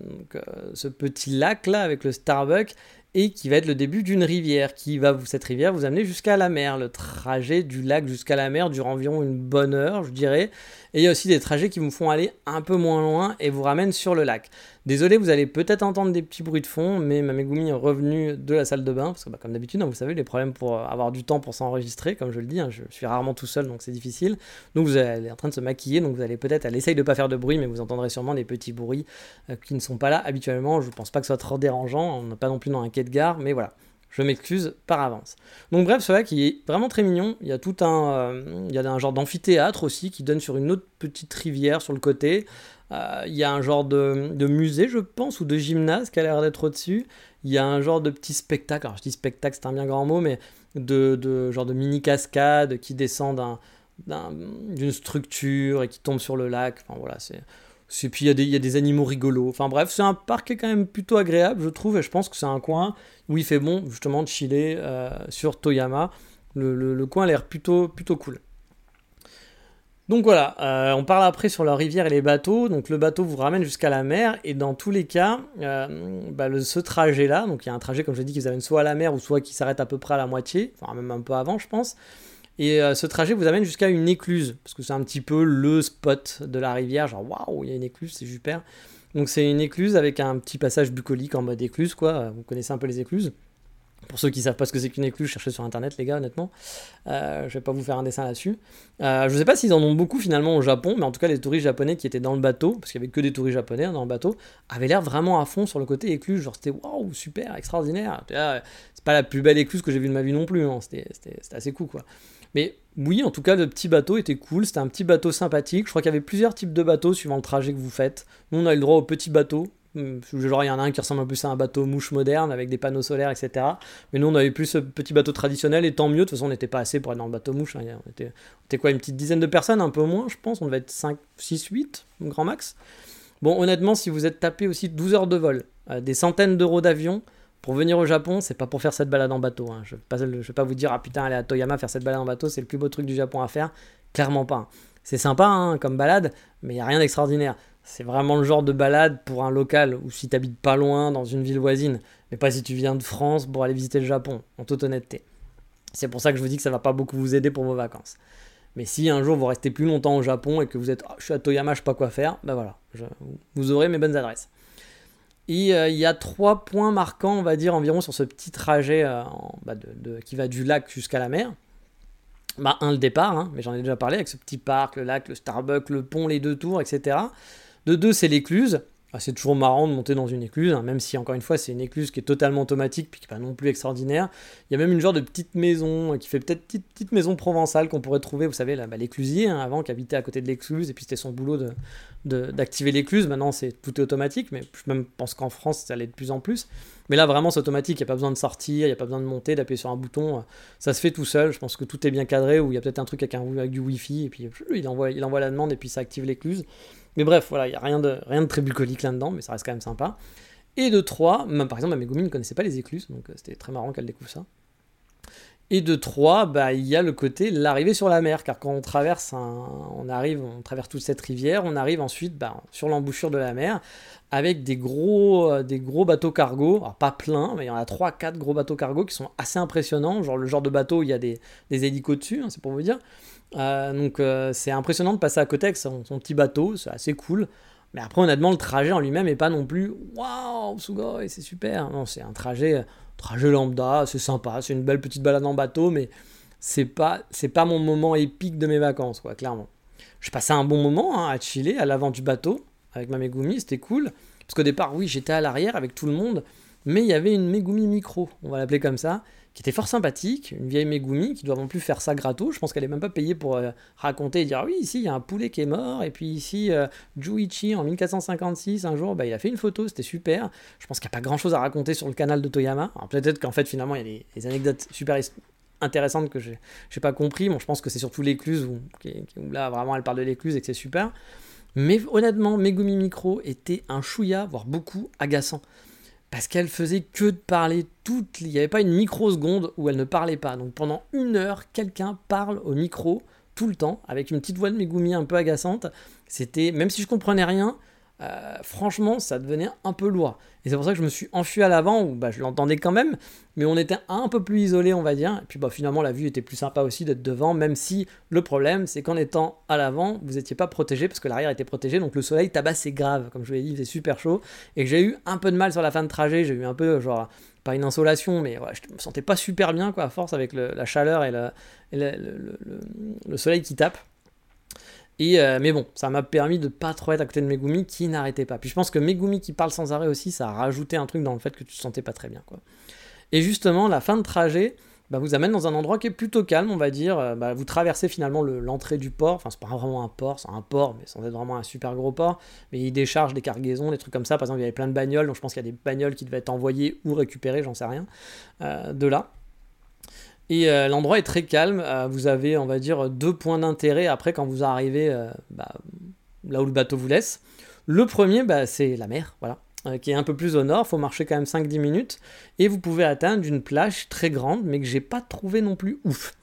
ce petit lac là avec le Starbucks et qui va être le début d'une rivière qui va cette rivière vous amener jusqu'à la mer. Le trajet du lac jusqu'à la mer dure environ une bonne heure, je dirais. Et il y a aussi des trajets qui vous font aller un peu moins loin et vous ramènent sur le lac. Désolé, vous allez peut-être entendre des petits bruits de fond, mais ma Megumi est revenue de la salle de bain, parce que bah, comme d'habitude, hein, vous savez, les problèmes pour avoir du temps pour s'enregistrer, comme je le dis, hein, je suis rarement tout seul, donc c'est difficile. Donc vous allez en train de se maquiller, donc vous allez peut-être, elle essaye de pas faire de bruit, mais vous entendrez sûrement des petits bruits euh, qui ne sont pas là habituellement. Je pense pas que ce soit trop dérangeant, on n'est pas non plus dans un quai de gare, mais voilà. Je m'excuse par avance. Donc bref, ce qui est vraiment très mignon. Il y a tout un, euh, il y a un genre d'amphithéâtre aussi qui donne sur une autre petite rivière sur le côté. Euh, il y a un genre de, musée, je pense, ou de gymnase qui a l'air d'être au-dessus. Il y a un genre de petit spectacle. Alors je dis spectacle, c'est un bien grand mot, mais de, de genre de mini cascade qui descend d'une structure et qui tombe sur le lac. Enfin voilà, c'est et puis il y, y, a des animaux rigolos. Enfin bref, c'est un parc qui est quand même plutôt agréable, je trouve, et je pense que c'est un coin où il fait bon justement de chiller euh, sur Toyama. Le, coin a l'air plutôt, plutôt cool. Donc voilà, euh, on parle après sur la rivière et les bateaux. Donc le bateau vous ramène jusqu'à la mer et dans tous les cas, euh, bah, ce trajet-là, donc il y a un trajet comme je l'ai dit qui vous soit à la mer ou soit qui s'arrête à peu près à la moitié, enfin même un peu avant je pense. Et euh, ce trajet vous amène jusqu'à une écluse, parce que c'est un petit peu le spot de la rivière, genre waouh, il y a une écluse, c'est super. Donc c'est une écluse avec un petit passage bucolique en mode écluse, quoi. Vous connaissez un peu les écluses. Pour ceux qui ne savent pas ce que c'est qu'une écluse, cherchez sur internet, les gars, honnêtement. Euh, je vais pas vous faire un dessin là-dessus. Euh, je sais pas s'ils en ont beaucoup finalement au Japon, mais en tout cas, les touristes japonais qui étaient dans le bateau, parce qu'il y avait que des touristes japonais hein, dans le bateau, avaient l'air vraiment à fond sur le côté écluse. Genre, c'était waouh, super, extraordinaire. C'est pas la plus belle écluse que j'ai vue de ma vie non plus. Hein. C'était assez cool, quoi. Mais oui, en tout cas, le petit bateau était cool. C'était un petit bateau sympathique. Je crois qu'il y avait plusieurs types de bateaux suivant le trajet que vous faites. Nous, on a eu le droit au petit bateau. Hum, genre, il y en a un qui ressemble un peu à un bateau mouche moderne avec des panneaux solaires, etc. Mais nous, on avait plus ce petit bateau traditionnel et tant mieux. De toute façon, on n'était pas assez pour être dans le bateau mouche. Hein. On, était, quoi, une petite dizaine de personnes, un peu moins, je pense. On devait être 5, 6, 8, grand max. Bon, honnêtement, si vous êtes tapé aussi 12 heures de vol, euh, des centaines d'euros d'avion, pour venir au Japon, c'est pas pour faire cette balade en bateau. Hein. Je, ne vais pas vous dire, ah putain, aller à Toyama faire cette balade en bateau, c'est le plus beau truc du Japon à faire. Clairement pas. C'est sympa hein, comme balade, mais il a rien d'extraordinaire. C'est vraiment le genre de balade pour un local ou si tu habites pas loin dans une ville voisine, mais pas si tu viens de France pour aller visiter le Japon, en toute honnêteté. C'est pour ça que je vous dis que ça va pas beaucoup vous aider pour vos vacances. Mais si un jour vous restez plus longtemps au Japon et que vous êtes, oh, je suis à Toyama, je sais pas quoi faire, ben voilà, vous aurez mes bonnes adresses. Euh, il y a trois points marquants, on va dire, environ sur ce petit trajet euh, bah, qui va du lac jusqu'à la mer. Bah, un, le départ, hein, mais j'en ai déjà parlé, avec ce petit parc, le lac, le Starbucks, le pont, les deux tours, etc. De deux, c'est l'écluse. C'est toujours marrant de monter dans une écluse, hein, même si encore une fois c'est une écluse qui est totalement automatique puis qui n'est pas non plus extraordinaire. Il y a même une genre de petite maison qui fait peut-être petite, maison provençale qu'on pourrait trouver, vous savez, bah, l'éclusier hein, avant qui habitait à côté de l'écluse et puis c'était son boulot d'activer de, l'écluse. Maintenant c'est tout est automatique, mais je même pense qu'en France ça l'est de plus en plus. Mais là vraiment c'est automatique, il n'y a pas besoin de sortir, il n'y a pas besoin de monter, d'appuyer sur un bouton, ça se fait tout seul. Je pense que tout est bien cadré ou il y a peut-être un truc avec, un, avec du Wi-Fi et puis il envoie, il envoie la demande et puis ça active l'écluse. Mais bref, voilà, il n'y a rien de, rien de très bucolique là-dedans, mais ça reste quand même sympa. Et de 3, même par exemple, Megumi ne connaissait pas les écluses, donc euh, c'était très marrant qu'elle découvre ça. Et de 3, bah, il y a le côté l'arrivée sur la mer, car quand on traverse, on arrive, on traverse toute cette rivière, on arrive ensuite bah, sur l'embouchure de la mer avec des gros, euh, bateaux cargo, alors pas plein, mais il y en a 3-4 gros bateaux cargo qui sont assez impressionnants, genre le genre de bateau où il y a des, des hélicos dessus, hein, c'est pour vous dire. Euh, donc euh, c'est impressionnant de passer à côté avec son, petit bateau, c'est assez cool. Mais après, honnêtement, le trajet en lui-même n'est pas non plus waouh, Sugoi, c'est super. Non, c'est un trajet, trajet lambda, c'est sympa, c'est une belle petite balade en bateau, mais c'est pas, c'est pas mon moment épique de mes vacances, quoi, clairement. Je passais un bon moment hein, à chiller à l'avant du bateau avec ma Megumi, c'était cool. Parce qu'au départ, oui, j'étais à l'arrière avec tout le monde, mais il y avait une Megumi micro, on va l'appeler comme ça, qui était fort sympathique, une vieille Megumi qui doit en plus faire ça gratos. Je pense qu'elle est même pas payée pour euh, raconter et dire oui, ici il y a un poulet qui est mort, et puis ici euh, Juichi en 1456, un jour, bah, il a fait une photo, c'était super. Je pense qu'il n'y a pas grand chose à raconter sur le canal de Toyama. peut-être qu'en fait finalement il y a des, anecdotes super intéressantes que je n'ai pas compris. Bon, je pense que c'est surtout l'écluse où, où, là vraiment elle parle de l'écluse et que c'est super. Mais honnêtement, Megumi Micro était un chouïa, voire beaucoup agaçant parce qu'elle faisait que de parler toute. Il n'y avait pas une microseconde où elle ne parlait pas. Donc pendant une heure, quelqu'un parle au micro tout le temps, avec une petite voix de Megumi un peu agaçante. C'était, même si je comprenais rien, euh, franchement, ça devenait un peu lourd. Et c'est pour ça que je me suis enfui à l'avant, où bah, je l'entendais quand même, mais on était un peu plus isolé, on va dire. Et puis bah, finalement, la vue était plus sympa aussi d'être devant, même si le problème, c'est qu'en étant à l'avant, vous n'étiez pas protégé, parce que l'arrière était protégé, donc le soleil tabassait grave, comme je vous l'ai dit, c'est super chaud. Et j'ai eu un peu de mal sur la fin de trajet, j'ai eu un peu, genre, pas une insolation, mais je me sentais pas super bien, quoi, à force, avec la chaleur et, le soleil qui tape. Euh, mais bon, ça m'a permis de pas trop être à côté de Megumi qui n'arrêtait pas. Puis je pense que Megumi qui parle sans arrêt aussi, ça a rajouté un truc dans le fait que tu te sentais pas très bien. Et justement, la fin de trajet bah, vous amène dans un endroit qui est plutôt calme, on va dire. Euh, bah, vous traversez finalement l'entrée du port. Enfin, c'est pas vraiment un port, c'est un port, mais sans être vraiment un super gros port. Mais il décharge des cargaisons, des trucs comme ça. Par exemple, il y avait plein de bagnoles, donc je pense qu'il y a des bagnoles qui devaient être envoyées ou récupérées, j'en sais rien, euh, de là. Et euh, l'endroit est très calme. Euh, vous avez, on va dire, deux points d'intérêt après quand vous arrivez euh, bah, là où le bateau vous laisse. Le premier, bah, c'est la mer, voilà, qui est un peu plus au nord. Il faut marcher quand même 5-10 minutes. Et vous pouvez atteindre une plage très grande, mais que j'ai pas trouvé non plus ouf.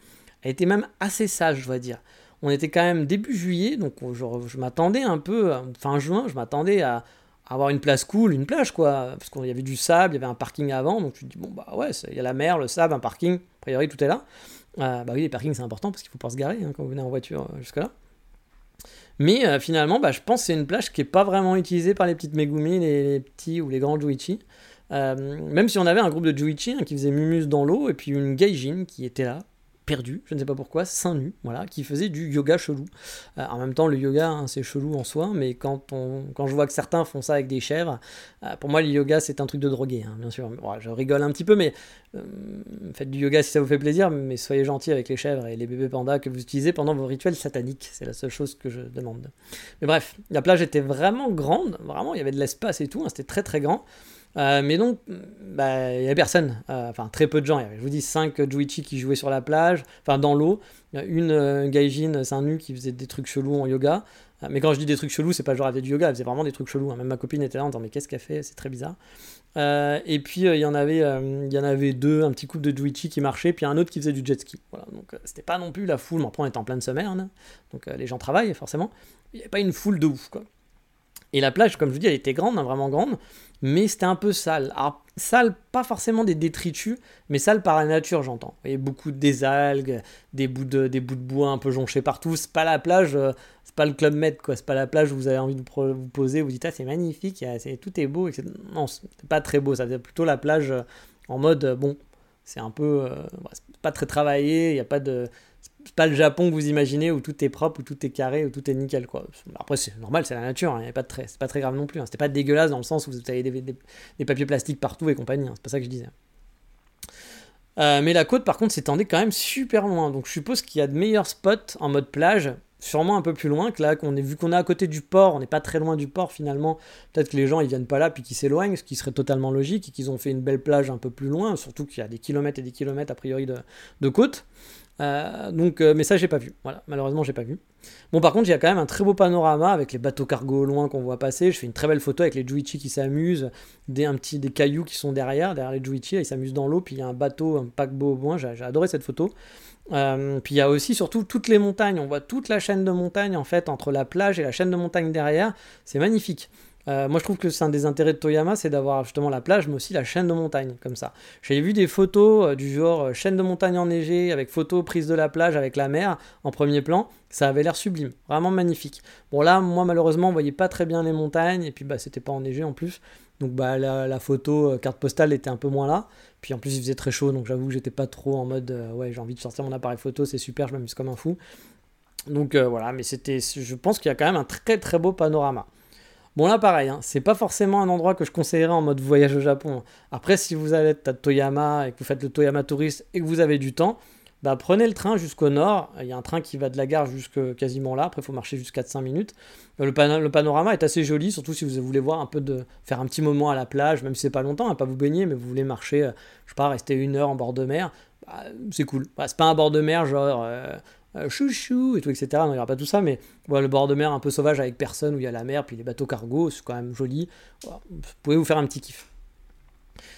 Elle était même assez sage, je dois dire. On était quand même début juillet, donc je, je m'attendais un peu, fin juin, je m'attendais à, avoir une place cool, une plage quoi, parce qu'il y avait du sable, il y avait un parking avant, donc tu te dis bon bah ouais, il y a la mer, le sable, un parking, a priori tout est là. Euh, bah oui, les parkings c'est important parce qu'il faut pas se garer hein, quand vous venez en voiture euh, jusque là. Mais euh, finalement, bah, je pense que c'est une plage qui est pas vraiment utilisée par les petites Megumi, les, petits ou les grands Juichi. même si on avait un groupe de Juichi hein, qui faisait mumus dans l'eau, et puis une Gaijin qui était là, perdu, je ne sais pas pourquoi, seins nus, voilà, qui faisait du yoga chelou. Euh, en même temps, le yoga, hein, c'est chelou en soi, mais quand, on, quand je vois que certains font ça avec des chèvres, euh, pour moi, le yoga, c'est un truc de drogué, hein, bien sûr. je rigole un petit peu, mais euh, faites du yoga si ça vous fait plaisir, mais soyez gentil avec les chèvres et les bébés pandas que vous utilisez pendant vos rituels sataniques. C'est la seule chose que je demande. Mais bref, la plage était vraiment grande, vraiment, il y avait de l'espace et tout, hein, c'était très très grand. Euh, mais donc, bah, il n'y avait personne, euh, enfin très peu de gens. Je vous dis, 5 Juichi qui jouaient sur la plage, enfin dans l'eau. Une euh, gaijin seins nu qui faisait des trucs chelous en yoga. mais quand je dis des trucs chelous, c'est pas genre elle du yoga, elle faisait vraiment des trucs chelous. Hein. Même ma copine était là en disant, mais qu'est-ce qu'elle fait? C'est très bizarre. et puis il y en avait, y en avait deux, un petit couple de Juichi qui marchait, puis un autre qui faisait du jet ski. Voilà, donc c'était pas non plus la foule. Mais après, on était en pleine semaine, hein. donc les gens travaillent forcément. Il n'y avait pas une foule de ouf, quoi. Et la plage, comme je vous dis, elle était grande, hein, vraiment grande mais c'était un peu sale. Alors, sale, pas forcément des détritus, mais sale par la nature, j'entends. Il y beaucoup des algues, des bouts de, bois un peu jonchés partout. C'est pas la plage, euh, c'est pas le club Med, quoi. C'est pas la plage où vous avez envie de vous poser, vous dites, ah, c'est magnifique, tout est beau. Non, c'est pas très beau, ça. C'est plutôt la plage euh, en mode, euh, bon, c'est un peu. pas très travaillé, il n'y a pas de pas le Japon que vous imaginez où tout est propre, où tout est carré, où tout est nickel quoi. Après c'est normal, c'est la nature, hein, c'est pas très grave non plus. Hein. C'était pas dégueulasse dans le sens où vous avez des, papiers plastiques partout et compagnie. Hein. C'est pas ça que je disais. Euh, mais la côte par contre s'étendait quand même super loin, donc je suppose qu'il y a de meilleurs spots en mode plage, sûrement un peu plus loin que là vu qu'on est à côté du port, on n'est pas très loin du port finalement. Peut-être que les gens ils viennent pas là puis qu'ils s'éloignent, ce qui serait totalement logique et qu'ils ont fait une belle plage un peu plus loin, surtout qu'il y a des kilomètres et des kilomètres a priori de côte. Euh, donc, euh, mais ça, j'ai pas vu. Voilà, malheureusement, j'ai pas vu. Bon, par contre, il y a quand même un très beau panorama avec les bateaux cargo au loin qu'on voit passer. Je fais une très belle photo avec les Juichi qui s'amusent, des, un petit, des cailloux qui sont derrière, derrière les Juichi, ils s'amusent dans l'eau. Puis il y a un bateau, un paquebot au loin. J'ai adoré cette photo. Euh, puis il y a aussi surtout toutes les montagnes. On voit toute la chaîne de montagnes en fait entre la plage et la chaîne de montagnes derrière. C'est magnifique. Euh, moi, je trouve que c'est un des intérêts de Toyama, c'est d'avoir justement la plage, mais aussi la chaîne de montagne, comme ça. J'ai vu des photos euh, du genre euh, chaîne de montagne enneigée, avec photos prises de la plage avec la mer en premier plan. Ça avait l'air sublime, vraiment magnifique. Bon, là, moi, malheureusement, on voyait pas très bien les montagnes, et puis bah, c'était pas enneigé en plus. Donc bah, la, photo carte postale était un peu moins là. Puis en plus, il faisait très chaud, donc j'avoue que j'étais pas trop en mode ouais, j'ai envie de sortir mon appareil photo, c'est super, je m'amuse comme un fou. Donc voilà, mais c'était, je pense qu'il y a quand même un très très beau panorama. Bon là pareil, hein, c'est pas forcément un endroit que je conseillerais en mode voyage au Japon. Après si vous allez à Toyama et que vous faites le Toyama touriste et que vous avez du temps, bah, prenez le train jusqu'au nord. Il y a un train qui va de la gare jusque quasiment là. Après, il faut marcher jusqu'à 5 minutes. Le, le, panorama est assez joli, surtout si vous voulez voir un peu de faire un petit moment à la plage, même si c'est pas longtemps, hein, pas vous baigner, mais vous voulez marcher, euh, je sais pas, rester une heure en bord de mer. Bah, c'est cool. Bah, c'est pas un bord de mer genre euh, euh, chouchou et tout, etc. N'y aura pas tout ça, mais voilà, le bord de mer un peu sauvage avec personne, où il y a la mer, puis les bateaux cargo, c'est quand même joli. vous pouvez vous faire un petit kiff.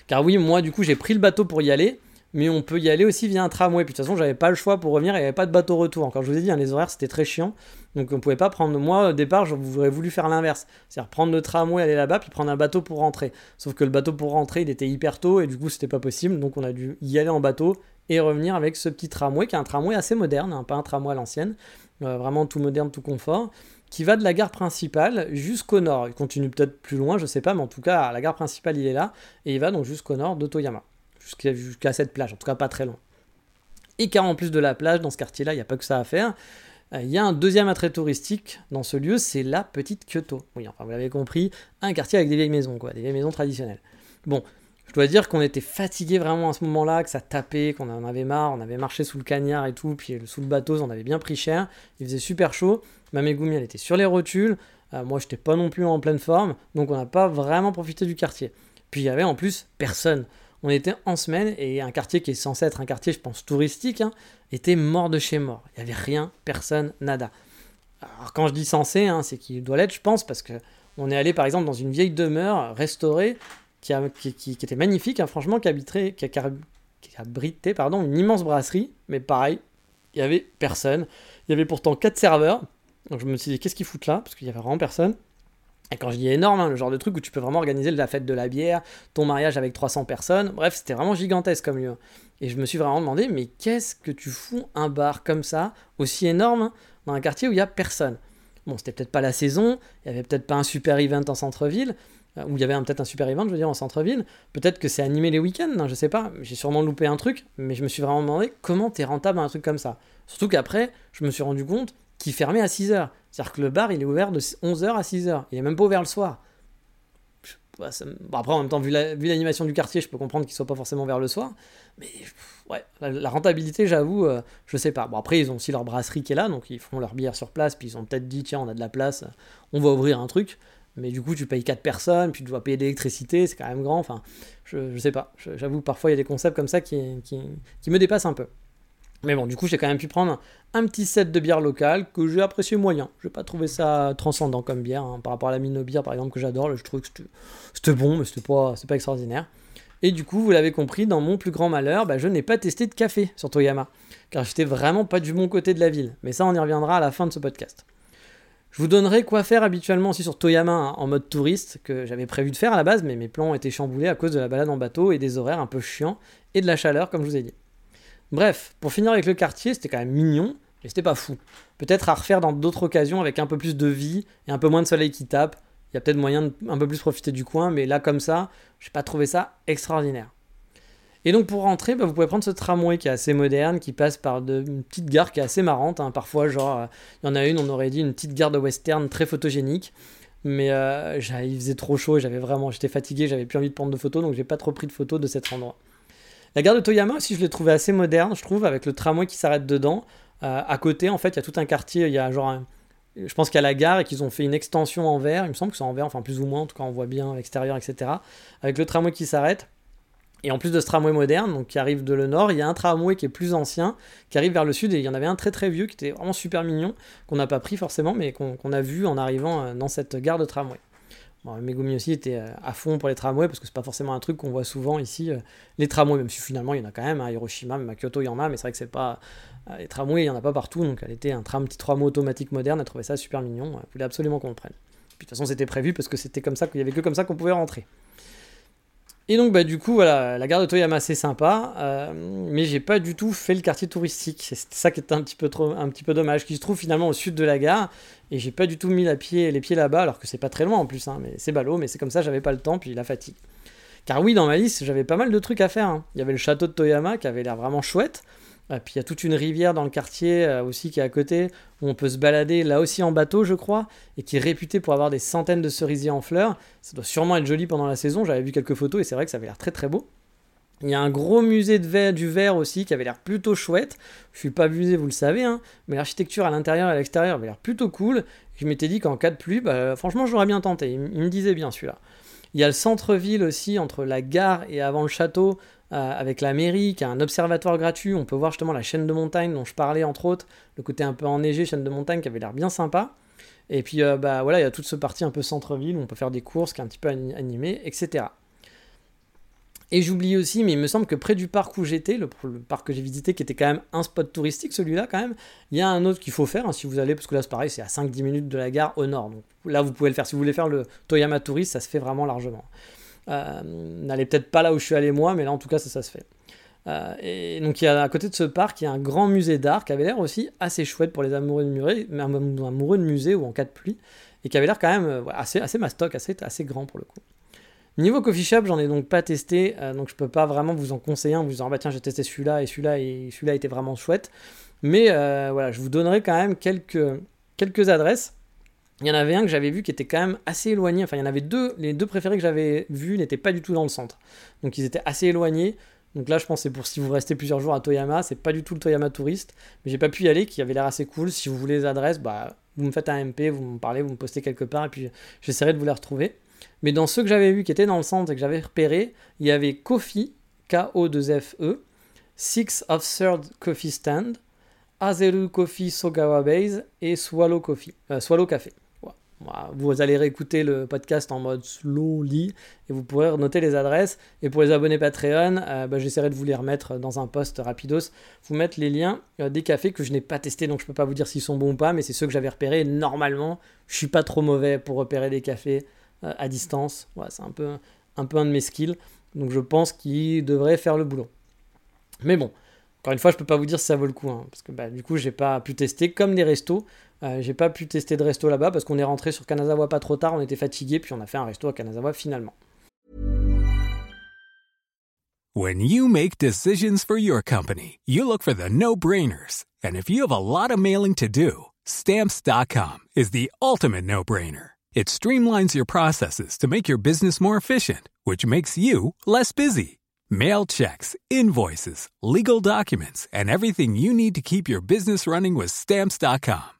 Car oui, moi, du coup, j'ai pris le bateau pour y aller, mais on peut y aller aussi via un tramway. Puis de toute façon, j'avais pas le choix pour revenir, il n'y avait pas de bateau retour. Encore, je vous ai dit, hein, les horaires, c'était très chiant. Donc on pouvait pas prendre. Moi, au départ, j'aurais voulu faire l'inverse. C'est-à-dire prendre le tramway, aller là-bas, puis prendre un bateau pour rentrer. Sauf que le bateau pour rentrer, il était hyper tôt, et du coup, c'était pas possible. Donc on a dû y aller en bateau et revenir avec ce petit tramway qui est un tramway assez moderne, hein, pas un tramway à l'ancienne, euh, vraiment tout moderne, tout confort, qui va de la gare principale jusqu'au nord. Il continue peut-être plus loin, je sais pas, mais en tout cas, la gare principale, il est là, et il va donc jusqu'au nord d'Otoyama, jusqu'à cette plage, en tout cas pas très loin. Et car en plus de la plage, dans ce quartier-là, il n'y a pas que ça à faire. Euh, il y a un deuxième attrait touristique dans ce lieu, c'est la petite Kyoto. Oui, enfin vous l'avez compris, un quartier avec des vieilles maisons, quoi, des vieilles maisons traditionnelles. Bon, je dois dire qu'on était fatigué vraiment à ce moment-là, que ça tapait, qu'on en avait marre, on avait marché sous le cagnard et tout, puis sous le bateau, on avait bien pris cher, il faisait super chaud, ma Megumi elle était sur les rotules, euh, moi j'étais pas non plus en pleine forme, donc on n'a pas vraiment profité du quartier. Puis il y avait en plus personne. On était en semaine et un quartier qui est censé être un quartier, je pense, touristique, hein, était mort de chez mort. Il n'y avait rien, personne, nada. Alors quand je dis censé, hein, c'est qu'il doit l'être, je pense, parce que on est allé par exemple dans une vieille demeure restaurée qui, était magnifique, hein, franchement, qui, abritait pardon, une immense brasserie, mais pareil, il n'y avait personne. Il y avait pourtant quatre serveurs. Donc je me suis dit, qu'est-ce qu'ils foutent là? Parce qu'il n'y avait vraiment personne. Et quand je dis énorme, hein, le genre de truc où tu peux vraiment organiser la fête de la bière, ton mariage avec 300 personnes, bref, c'était vraiment gigantesque comme lieu. Et je me suis vraiment demandé, mais qu'est-ce que tu fous un bar comme ça, aussi énorme, dans un quartier où il n'y a personne? Bon, c'était peut-être pas la saison, il n'y avait peut-être pas un super event en centre-ville, euh, où il y avait peut-être un super event, je veux dire, en centre-ville. Peut-être que c'est animé les week-ends, hein, je sais pas. J'ai sûrement loupé un truc, mais je me suis vraiment demandé comment t'es rentable à un truc comme ça. Surtout qu'après, je me suis rendu compte qu'il fermait à 6h. C'est-à-dire que le bar, il est ouvert de 11h à 6h. Il est même pas ouvert le soir. après, en même temps, vu l'animation du quartier, je peux comprendre qu'il soit pas forcément vers le soir. Mais ouais, la, rentabilité, j'avoue, euh, je sais pas. Bon, après, ils ont aussi leur brasserie qui est là, donc ils font leur bière sur place, puis ils ont peut-être dit, tiens, on a de la place, on va ouvrir un truc mais du coup tu payes 4 personnes, puis tu dois payer l'électricité, c'est quand même grand, enfin, je, je sais pas, j'avoue parfois il y a des concepts comme ça qui, qui, qui me dépassent un peu. Mais bon, du coup j'ai quand même pu prendre un petit set de bière locale que j'ai apprécié moyen. Je n'ai pas trouvé ça transcendant comme bière, hein. par rapport à la Mino bière par exemple que j'adore, je trouve que c'était bon, mais c'était pas, pas extraordinaire. Et du coup, vous l'avez compris, dans mon plus grand malheur, bah, je n'ai pas testé de café sur Toyama, car j'étais vraiment pas du bon côté de la ville. Mais ça, on y reviendra à la fin de ce podcast. Je vous donnerai quoi faire habituellement aussi sur Toyama hein, en mode touriste, que j'avais prévu de faire à la base, mais mes plans ont été chamboulés à cause de la balade en bateau et des horaires un peu chiants et de la chaleur, comme je vous ai dit. Bref, pour finir avec le quartier, c'était quand même mignon, mais c'était pas fou. Peut-être à refaire dans d'autres occasions avec un peu plus de vie et un peu moins de soleil qui tape. Il y a peut-être moyen de un peu plus profiter du coin, mais là, comme ça, j'ai pas trouvé ça extraordinaire. Et donc pour rentrer, bah, vous pouvez prendre ce tramway qui est assez moderne, qui passe par de, une petite gare qui est assez marrante. hein. Parfois, genre, il y en a une, on aurait dit une petite gare de western très photogénique. Mais euh, il faisait trop chaud et j'avais vraiment, j'étais fatigué, j'avais plus envie de prendre de photos, donc j'ai pas trop pris de photos de cet endroit. La gare de Toyama aussi, je l'ai trouvé assez moderne, je trouve, avec le tramway qui s'arrête dedans. Euh, à côté, en fait, il y a tout un quartier, il y a genre un- je pense qu'il y a la gare et qu'ils ont fait une extension en verre, il me semble que c'est en verre, enfin plus ou moins, en tout cas on voit bien l'extérieur, etc. Avec le tramway qui s'arrête. Et en plus de ce tramway moderne, donc qui arrive de le nord, il y a un tramway qui est plus ancien, qui arrive vers le sud, et il y en avait un très très vieux qui était vraiment super mignon, qu'on n'a pas pris forcément, mais qu'on qu'on a vu en arrivant euh, dans cette gare de tramway. Bon, Megumi aussi était euh, à fond pour les tramways, parce que c'est pas forcément un truc qu'on voit souvent ici, euh, les tramways, même si finalement il y en a quand même, à Hiroshima, même à Kyoto il y en a, mais c'est vrai que c'est pas. euh, les tramways, il y en a pas partout, donc elle était un tram, petit tramway automatique moderne, elle trouvait ça super mignon, elle voulait absolument qu'on le prenne. Puis de toute façon, c'était prévu parce que c'était comme ça qu'il y avait que comme ça qu'on pouvait rentrer. Et donc, bah, du coup, voilà, la gare de Toyama, c'est sympa, euh, mais j'ai pas du tout fait le quartier touristique. C'est ça qui est un petit peu, dommage, qui se trouve finalement au sud de la gare, et j'ai pas du tout mis les pieds là-bas, alors que c'est pas très loin en plus, hein, mais c'est ballot, mais c'est comme ça, j'avais pas le temps, puis la fatigue. Car oui, dans ma liste, j'avais pas mal de trucs à faire. hein. Il y avait le château de Toyama qui avait l'air vraiment chouette. Euh, puis il y a toute une rivière dans le quartier euh, aussi qui est à côté, où on peut se balader là aussi en bateau, je crois, et qui est réputé pour avoir des centaines de cerisiers en fleurs. Ça doit sûrement être joli pendant la saison, j'avais vu quelques photos et c'est vrai que ça avait l'air très très beau. Il y a un gros musée du verre aussi qui avait l'air plutôt chouette. Je suis pas musée, vous le savez, hein, mais l'architecture à l'intérieur et à l'extérieur avait l'air plutôt cool. Je m'étais dit qu'en cas de pluie, bah, franchement, j'aurais bien tenté. Il, me disait bien celui-là. Il y a le centre-ville aussi, entre la gare et avant le château, avec la mairie, qui a un observatoire gratuit. On peut voir justement la chaîne de montagne dont je parlais, entre autres, le côté un peu enneigé, chaîne de montagne, qui avait l'air bien sympa. Et puis, euh, bah voilà, il y a toute ce partie un peu centre-ville où on peut faire des courses, qui est un petit peu ani- animé, etc. Et j'oublie aussi, mais il me semble que près du parc où j'étais, le, le parc que j'ai visité, qui était quand même un spot touristique, celui-là quand même, il y a un autre qu'il faut faire hein, si vous allez, parce que là c'est pareil, c'est à 5-10 minutes de la gare au nord. Donc là vous pouvez le faire. Si vous voulez faire le Toyama Tourist, ça se fait vraiment largement. Euh, N'allez peut-être pas là où je suis allé moi, mais là en tout cas ça, se fait. Euh, et donc il y a à côté de ce parc, il y a un grand musée d'art qui avait l'air aussi assez chouette pour les amoureux de, musée, amoureux de musée ou en cas de pluie, et qui avait l'air quand même euh, assez, assez mastoc, assez, assez grand pour le coup. Niveau coffee shop, j'en ai donc pas testé, donc je peux pas vraiment vous en conseiller un, vous disant ah bah tiens j'ai testé celui-là et celui-là et celui-là était vraiment chouette. Mais voilà, je vous donnerai quand même quelques, quelques adresses. Il y en avait un que j'avais vu qui était quand même assez éloigné. Enfin, il y en avait deux. Les deux préférés que j'avais vus n'étaient pas du tout dans le centre. Donc ils étaient assez éloignés. Donc là, je pense que c'est pour si vous restez plusieurs jours à Toyama. C'est pas du tout le Toyama touriste. Mais j'ai pas pu y aller, qui avait l'air assez cool. Si vous voulez les adresses, bah, vous me faites un MP, vous me parlez, vous me postez quelque part. Et puis j'essaierai de vous les retrouver. Mais dans ceux que j'avais vus qui étaient dans le centre et que j'avais repérés, il y avait Coffee, K-O-2-F-E, Six of Third Coffee Stand, Azeru Coffee Sogawa Base et Swallow Coffee, euh, Swallow Café. Voilà. Vous allez réécouter le podcast en mode slowly et vous pourrez noter les adresses. Et pour les abonnés Patreon, euh, bah, j'essaierai de vous les remettre dans un post rapidos, vous mettre les liens euh, des cafés que je n'ai pas testés, donc je peux pas vous dire s'ils sont bons ou pas, mais c'est ceux que j'avais repérés. Normalement, je suis pas trop mauvais pour repérer des cafés euh, à distance. C'est un peu, un peu un de mes skills. Donc je pense qu'il devrait faire le boulot. Mais bon, encore une fois, je peux pas vous dire si ça vaut le coup, hein, parce que bah, du coup, j'ai pas pu tester comme les restos. Euh, j'ai pas pu tester de resto là-bas parce qu'on est rentré sur Kanazawa pas trop tard, on était fatigué, puis on a fait un resto à Kanazawa finalement. When you make decisions for your company, you look for the no-brainers. And if you have a lot of mailing to do, stamps.com is the ultimate no-brainer. It streamlines your processes to make your business more efficient, which makes you less busy. Mail checks, invoices, legal documents, and everything you need to keep your business running with stamps.com.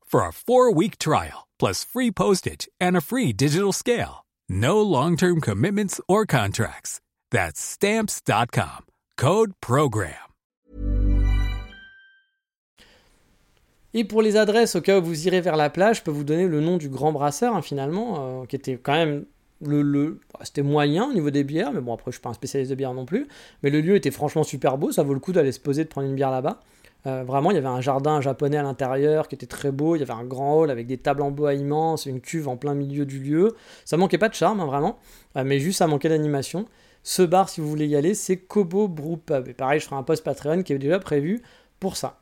for a 4-week trial plus free postage and a free digital scale. No long-term commitments or contracts. That's stamps.com. Code program. Et pour les adresses, au cas où vous irez vers la plage, je peux vous donner le nom du grand brasseur, hein, finalement, euh, qui était quand même le, le bah, c'était moyen au niveau des bières, mais bon après je suis pas un spécialiste de bière non plus, mais le lieu était franchement super beau, ça vaut le coup d'aller se poser de prendre une bière là-bas. Euh, vraiment, il y avait un jardin japonais à l'intérieur qui était très beau. Il y avait un grand hall avec des tables en bois immenses, une cuve en plein milieu du lieu. Ça manquait pas de charme, hein, vraiment, euh, mais juste ça manquait d'animation. Ce bar, si vous voulez y aller, c'est Kobo Brew Pub. Et pareil, je ferai un post Patreon qui est déjà prévu pour ça.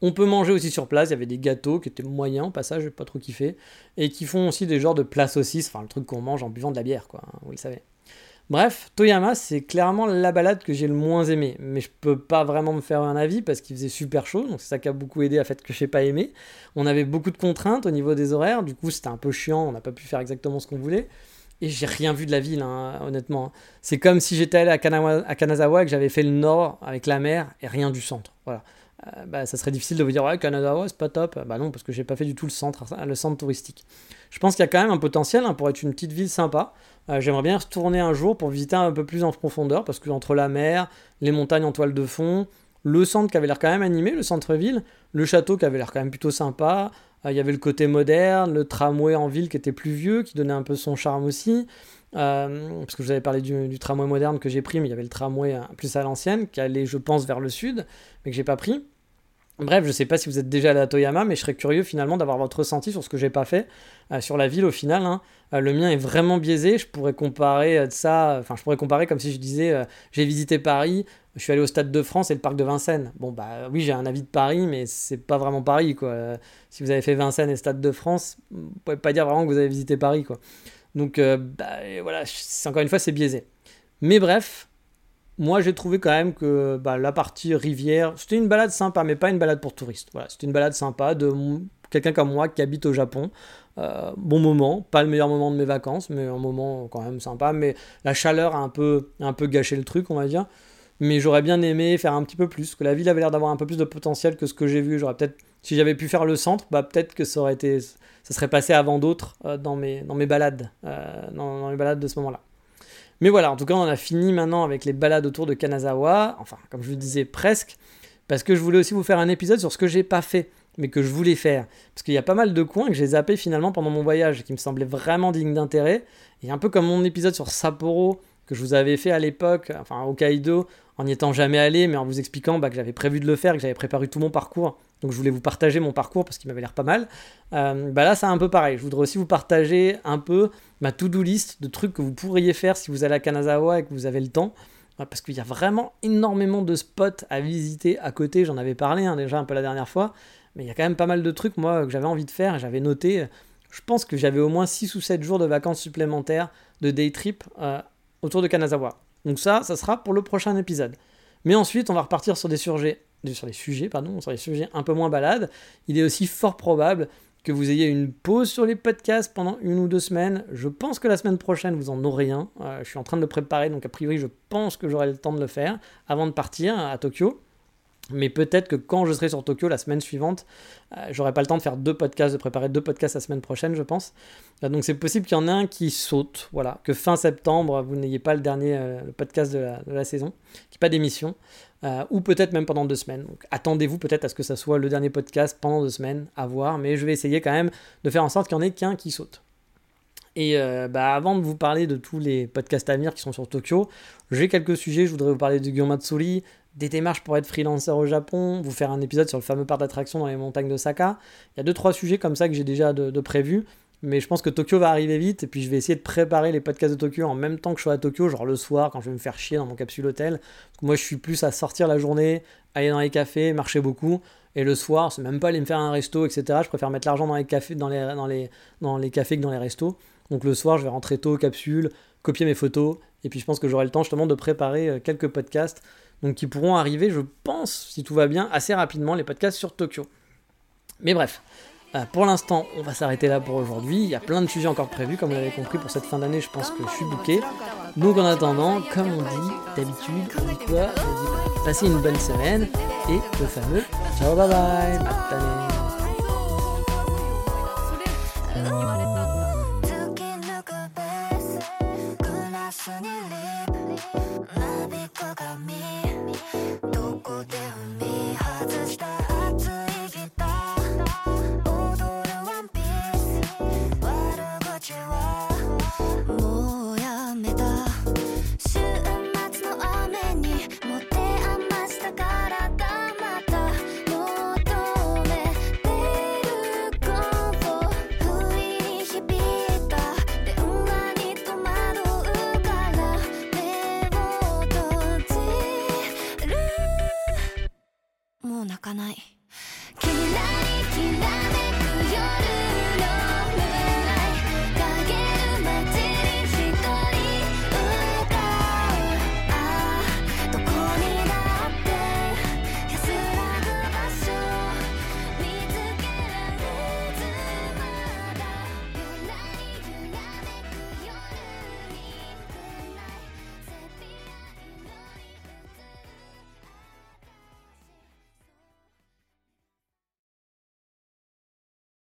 On peut manger aussi sur place, il y avait des gâteaux qui étaient moyens au passage, j'ai pas trop kiffé, et qui font aussi des genres de plats saucisses, enfin le truc qu'on mange en buvant de la bière, quoi, hein, vous le savez. Bref, Toyama, c'est clairement la balade que j'ai le moins aimé, mais je peux pas vraiment me faire un avis parce qu'il faisait super chaud, donc c'est ça qui a beaucoup aidé à fait que j'ai pas aimé. On avait beaucoup de contraintes au niveau des horaires, du coup c'était un peu chiant, on n'a pas pu faire exactement ce qu'on voulait. Et j'ai rien vu de la ville, hein, honnêtement. C'est comme si j'étais allé à, à Kanazawa et que j'avais fait le nord avec la mer et rien du centre. Voilà. Euh, bah, ça serait difficile de vous dire ouais Kanazawa c'est pas top. Bah non parce que j'ai pas fait du tout le centre, le centre touristique. Je pense qu'il y a quand même un potentiel hein, pour être une petite ville sympa. Euh, j'aimerais bien retourner un jour pour visiter un peu plus en profondeur parce que entre la mer, les montagnes en toile de fond, le centre qui avait l'air quand même animé, le centre-ville, le château qui avait l'air quand même plutôt sympa. Euh, il y avait le côté moderne, le tramway en ville qui était plus vieux, qui donnait un peu son charme aussi. parce que je vous avais parlé du tramway moderne que j'ai pris, mais il y avait le tramway plus à l'ancienne, qui allait, je pense, vers le sud, mais que j'ai pas pris. Bref, je sais pas si vous êtes déjà allé à Toyama, mais je serais curieux finalement d'avoir votre ressenti sur ce que j'ai pas fait euh, sur la ville au final. Hein. Euh, le mien est vraiment biaisé. Je pourrais comparer euh, ça, enfin je pourrais comparer comme si je disais j'ai visité Paris, je suis allé au Stade de France et le parc de Vincennes. Bon bah oui j'ai un avis de Paris, mais c'est pas vraiment Paris quoi. si vous avez fait Vincennes et Stade de France, vous pouvez pas dire vraiment que vous avez visité Paris quoi. Donc bah, voilà, encore une fois c'est biaisé. Mais bref, moi j'ai trouvé quand même que bah, la partie rivière, c'était une balade sympa, mais pas une balade pour touristes. Voilà, c'était une balade sympa de quelqu'un comme moi qui habite au Japon. Euh, bon moment, pas le meilleur moment de mes vacances, mais un moment quand même sympa. Mais la chaleur a un peu, gâché le truc, on va dire. Mais j'aurais bien aimé faire un petit peu plus, que la ville avait l'air d'avoir un peu plus de potentiel que ce que j'ai vu. J'aurais peut-être, si j'avais pu faire le centre, bah peut-être que ça aurait été, ça serait passé avant d'autres euh, dans mes, dans mes balades, euh, dans, les balades de ce moment-là. Mais voilà, en tout cas, on a fini maintenant avec les balades autour de Kanazawa. Enfin, comme je vous disais, presque. Parce que je voulais aussi vous faire un épisode sur ce que j'ai pas fait, mais que je voulais faire. Parce qu'il y a pas mal de coins que j'ai zappé finalement pendant mon voyage, qui me semblaient vraiment dignes d'intérêt. Et un peu comme mon épisode sur Sapporo, que je vous avais fait à l'époque, enfin au Kaido, en n'y étant jamais allé, mais en vous expliquant bah, que j'avais prévu de le faire, que j'avais préparé tout mon parcours. Donc je voulais vous partager mon parcours parce qu'il m'avait l'air pas mal. Euh, bah là, c'est un peu pareil. Je voudrais aussi vous partager un peu ma to-do list de trucs que vous pourriez faire si vous allez à Kanazawa et que vous avez le temps. Euh, parce qu'il y a vraiment énormément de spots à visiter à côté. J'en avais parlé hein, déjà un peu la dernière fois. Mais il y a quand même pas mal de trucs, moi, que j'avais envie de faire. J'avais noté, je pense que j'avais au moins 6 ou 7 jours de vacances supplémentaires de day trip euh, autour de Kanazawa. Donc ça, ça sera pour le prochain épisode. Mais ensuite, on va repartir sur des sujets, sur les sujets, pardon, sur les sujets un peu moins balades. Il est aussi fort probable que vous ayez une pause sur les podcasts pendant une ou deux semaines. Je pense que la semaine prochaine, vous en aurez un. Euh, je suis en train de le préparer, donc a priori, je pense que j'aurai le temps de le faire avant de partir à Tokyo. Mais peut-être que quand je serai sur Tokyo la semaine suivante, euh, j'aurai pas le temps de faire deux podcasts, de préparer deux podcasts la semaine prochaine, je pense. Euh, donc c'est possible qu'il y en ait un qui saute, voilà, que fin septembre vous n'ayez pas le dernier podcast de la, de la saison, qu'il n'y ait pas d'émission. Euh, ou peut-être même pendant deux semaines. Donc attendez-vous peut-être à ce que ça soit le dernier podcast pendant deux semaines, à voir, mais je vais essayer quand même de faire en sorte qu'il n'y en ait qu'un qui saute. Et euh, bah, avant de vous parler de tous les podcasts à venir qui sont sur Tokyo, j'ai quelques sujets. Je voudrais vous parler du Gyomatsuri, des démarches pour être freelancer au Japon, vous faire un épisode sur le fameux parc d'attraction dans les montagnes de Saka. Il y a deux trois sujets comme ça que j'ai déjà de, de prévus. Mais je pense que Tokyo va arriver vite, et puis je vais essayer de préparer les podcasts de Tokyo en même temps que je sois à Tokyo, genre le soir, quand je vais me faire chier dans mon capsule hôtel. moi, je suis plus à sortir la journée, aller dans les cafés, marcher beaucoup. Et le soir, c'est même pas aller me faire un resto, etc. Je préfère mettre l'argent dans les cafés, dans les, cafés que dans les restos. Donc le soir, je vais rentrer tôt, capsule, copier mes photos, et puis je pense que j'aurai le temps justement de préparer euh, quelques podcasts, donc qui pourront arriver, je pense, si tout va bien, assez rapidement, les podcasts sur Tokyo. Mais bref, euh, pour l'instant, on va s'arrêter là pour aujourd'hui. Il y a plein de sujets encore prévus, comme vous l'avez compris pour cette fin d'année. Je pense que je suis bouqué. Donc en attendant, comme on dit d'habitude, on dit quoi? On dit passez une bonne semaine et le fameux ciao bye bye, matane.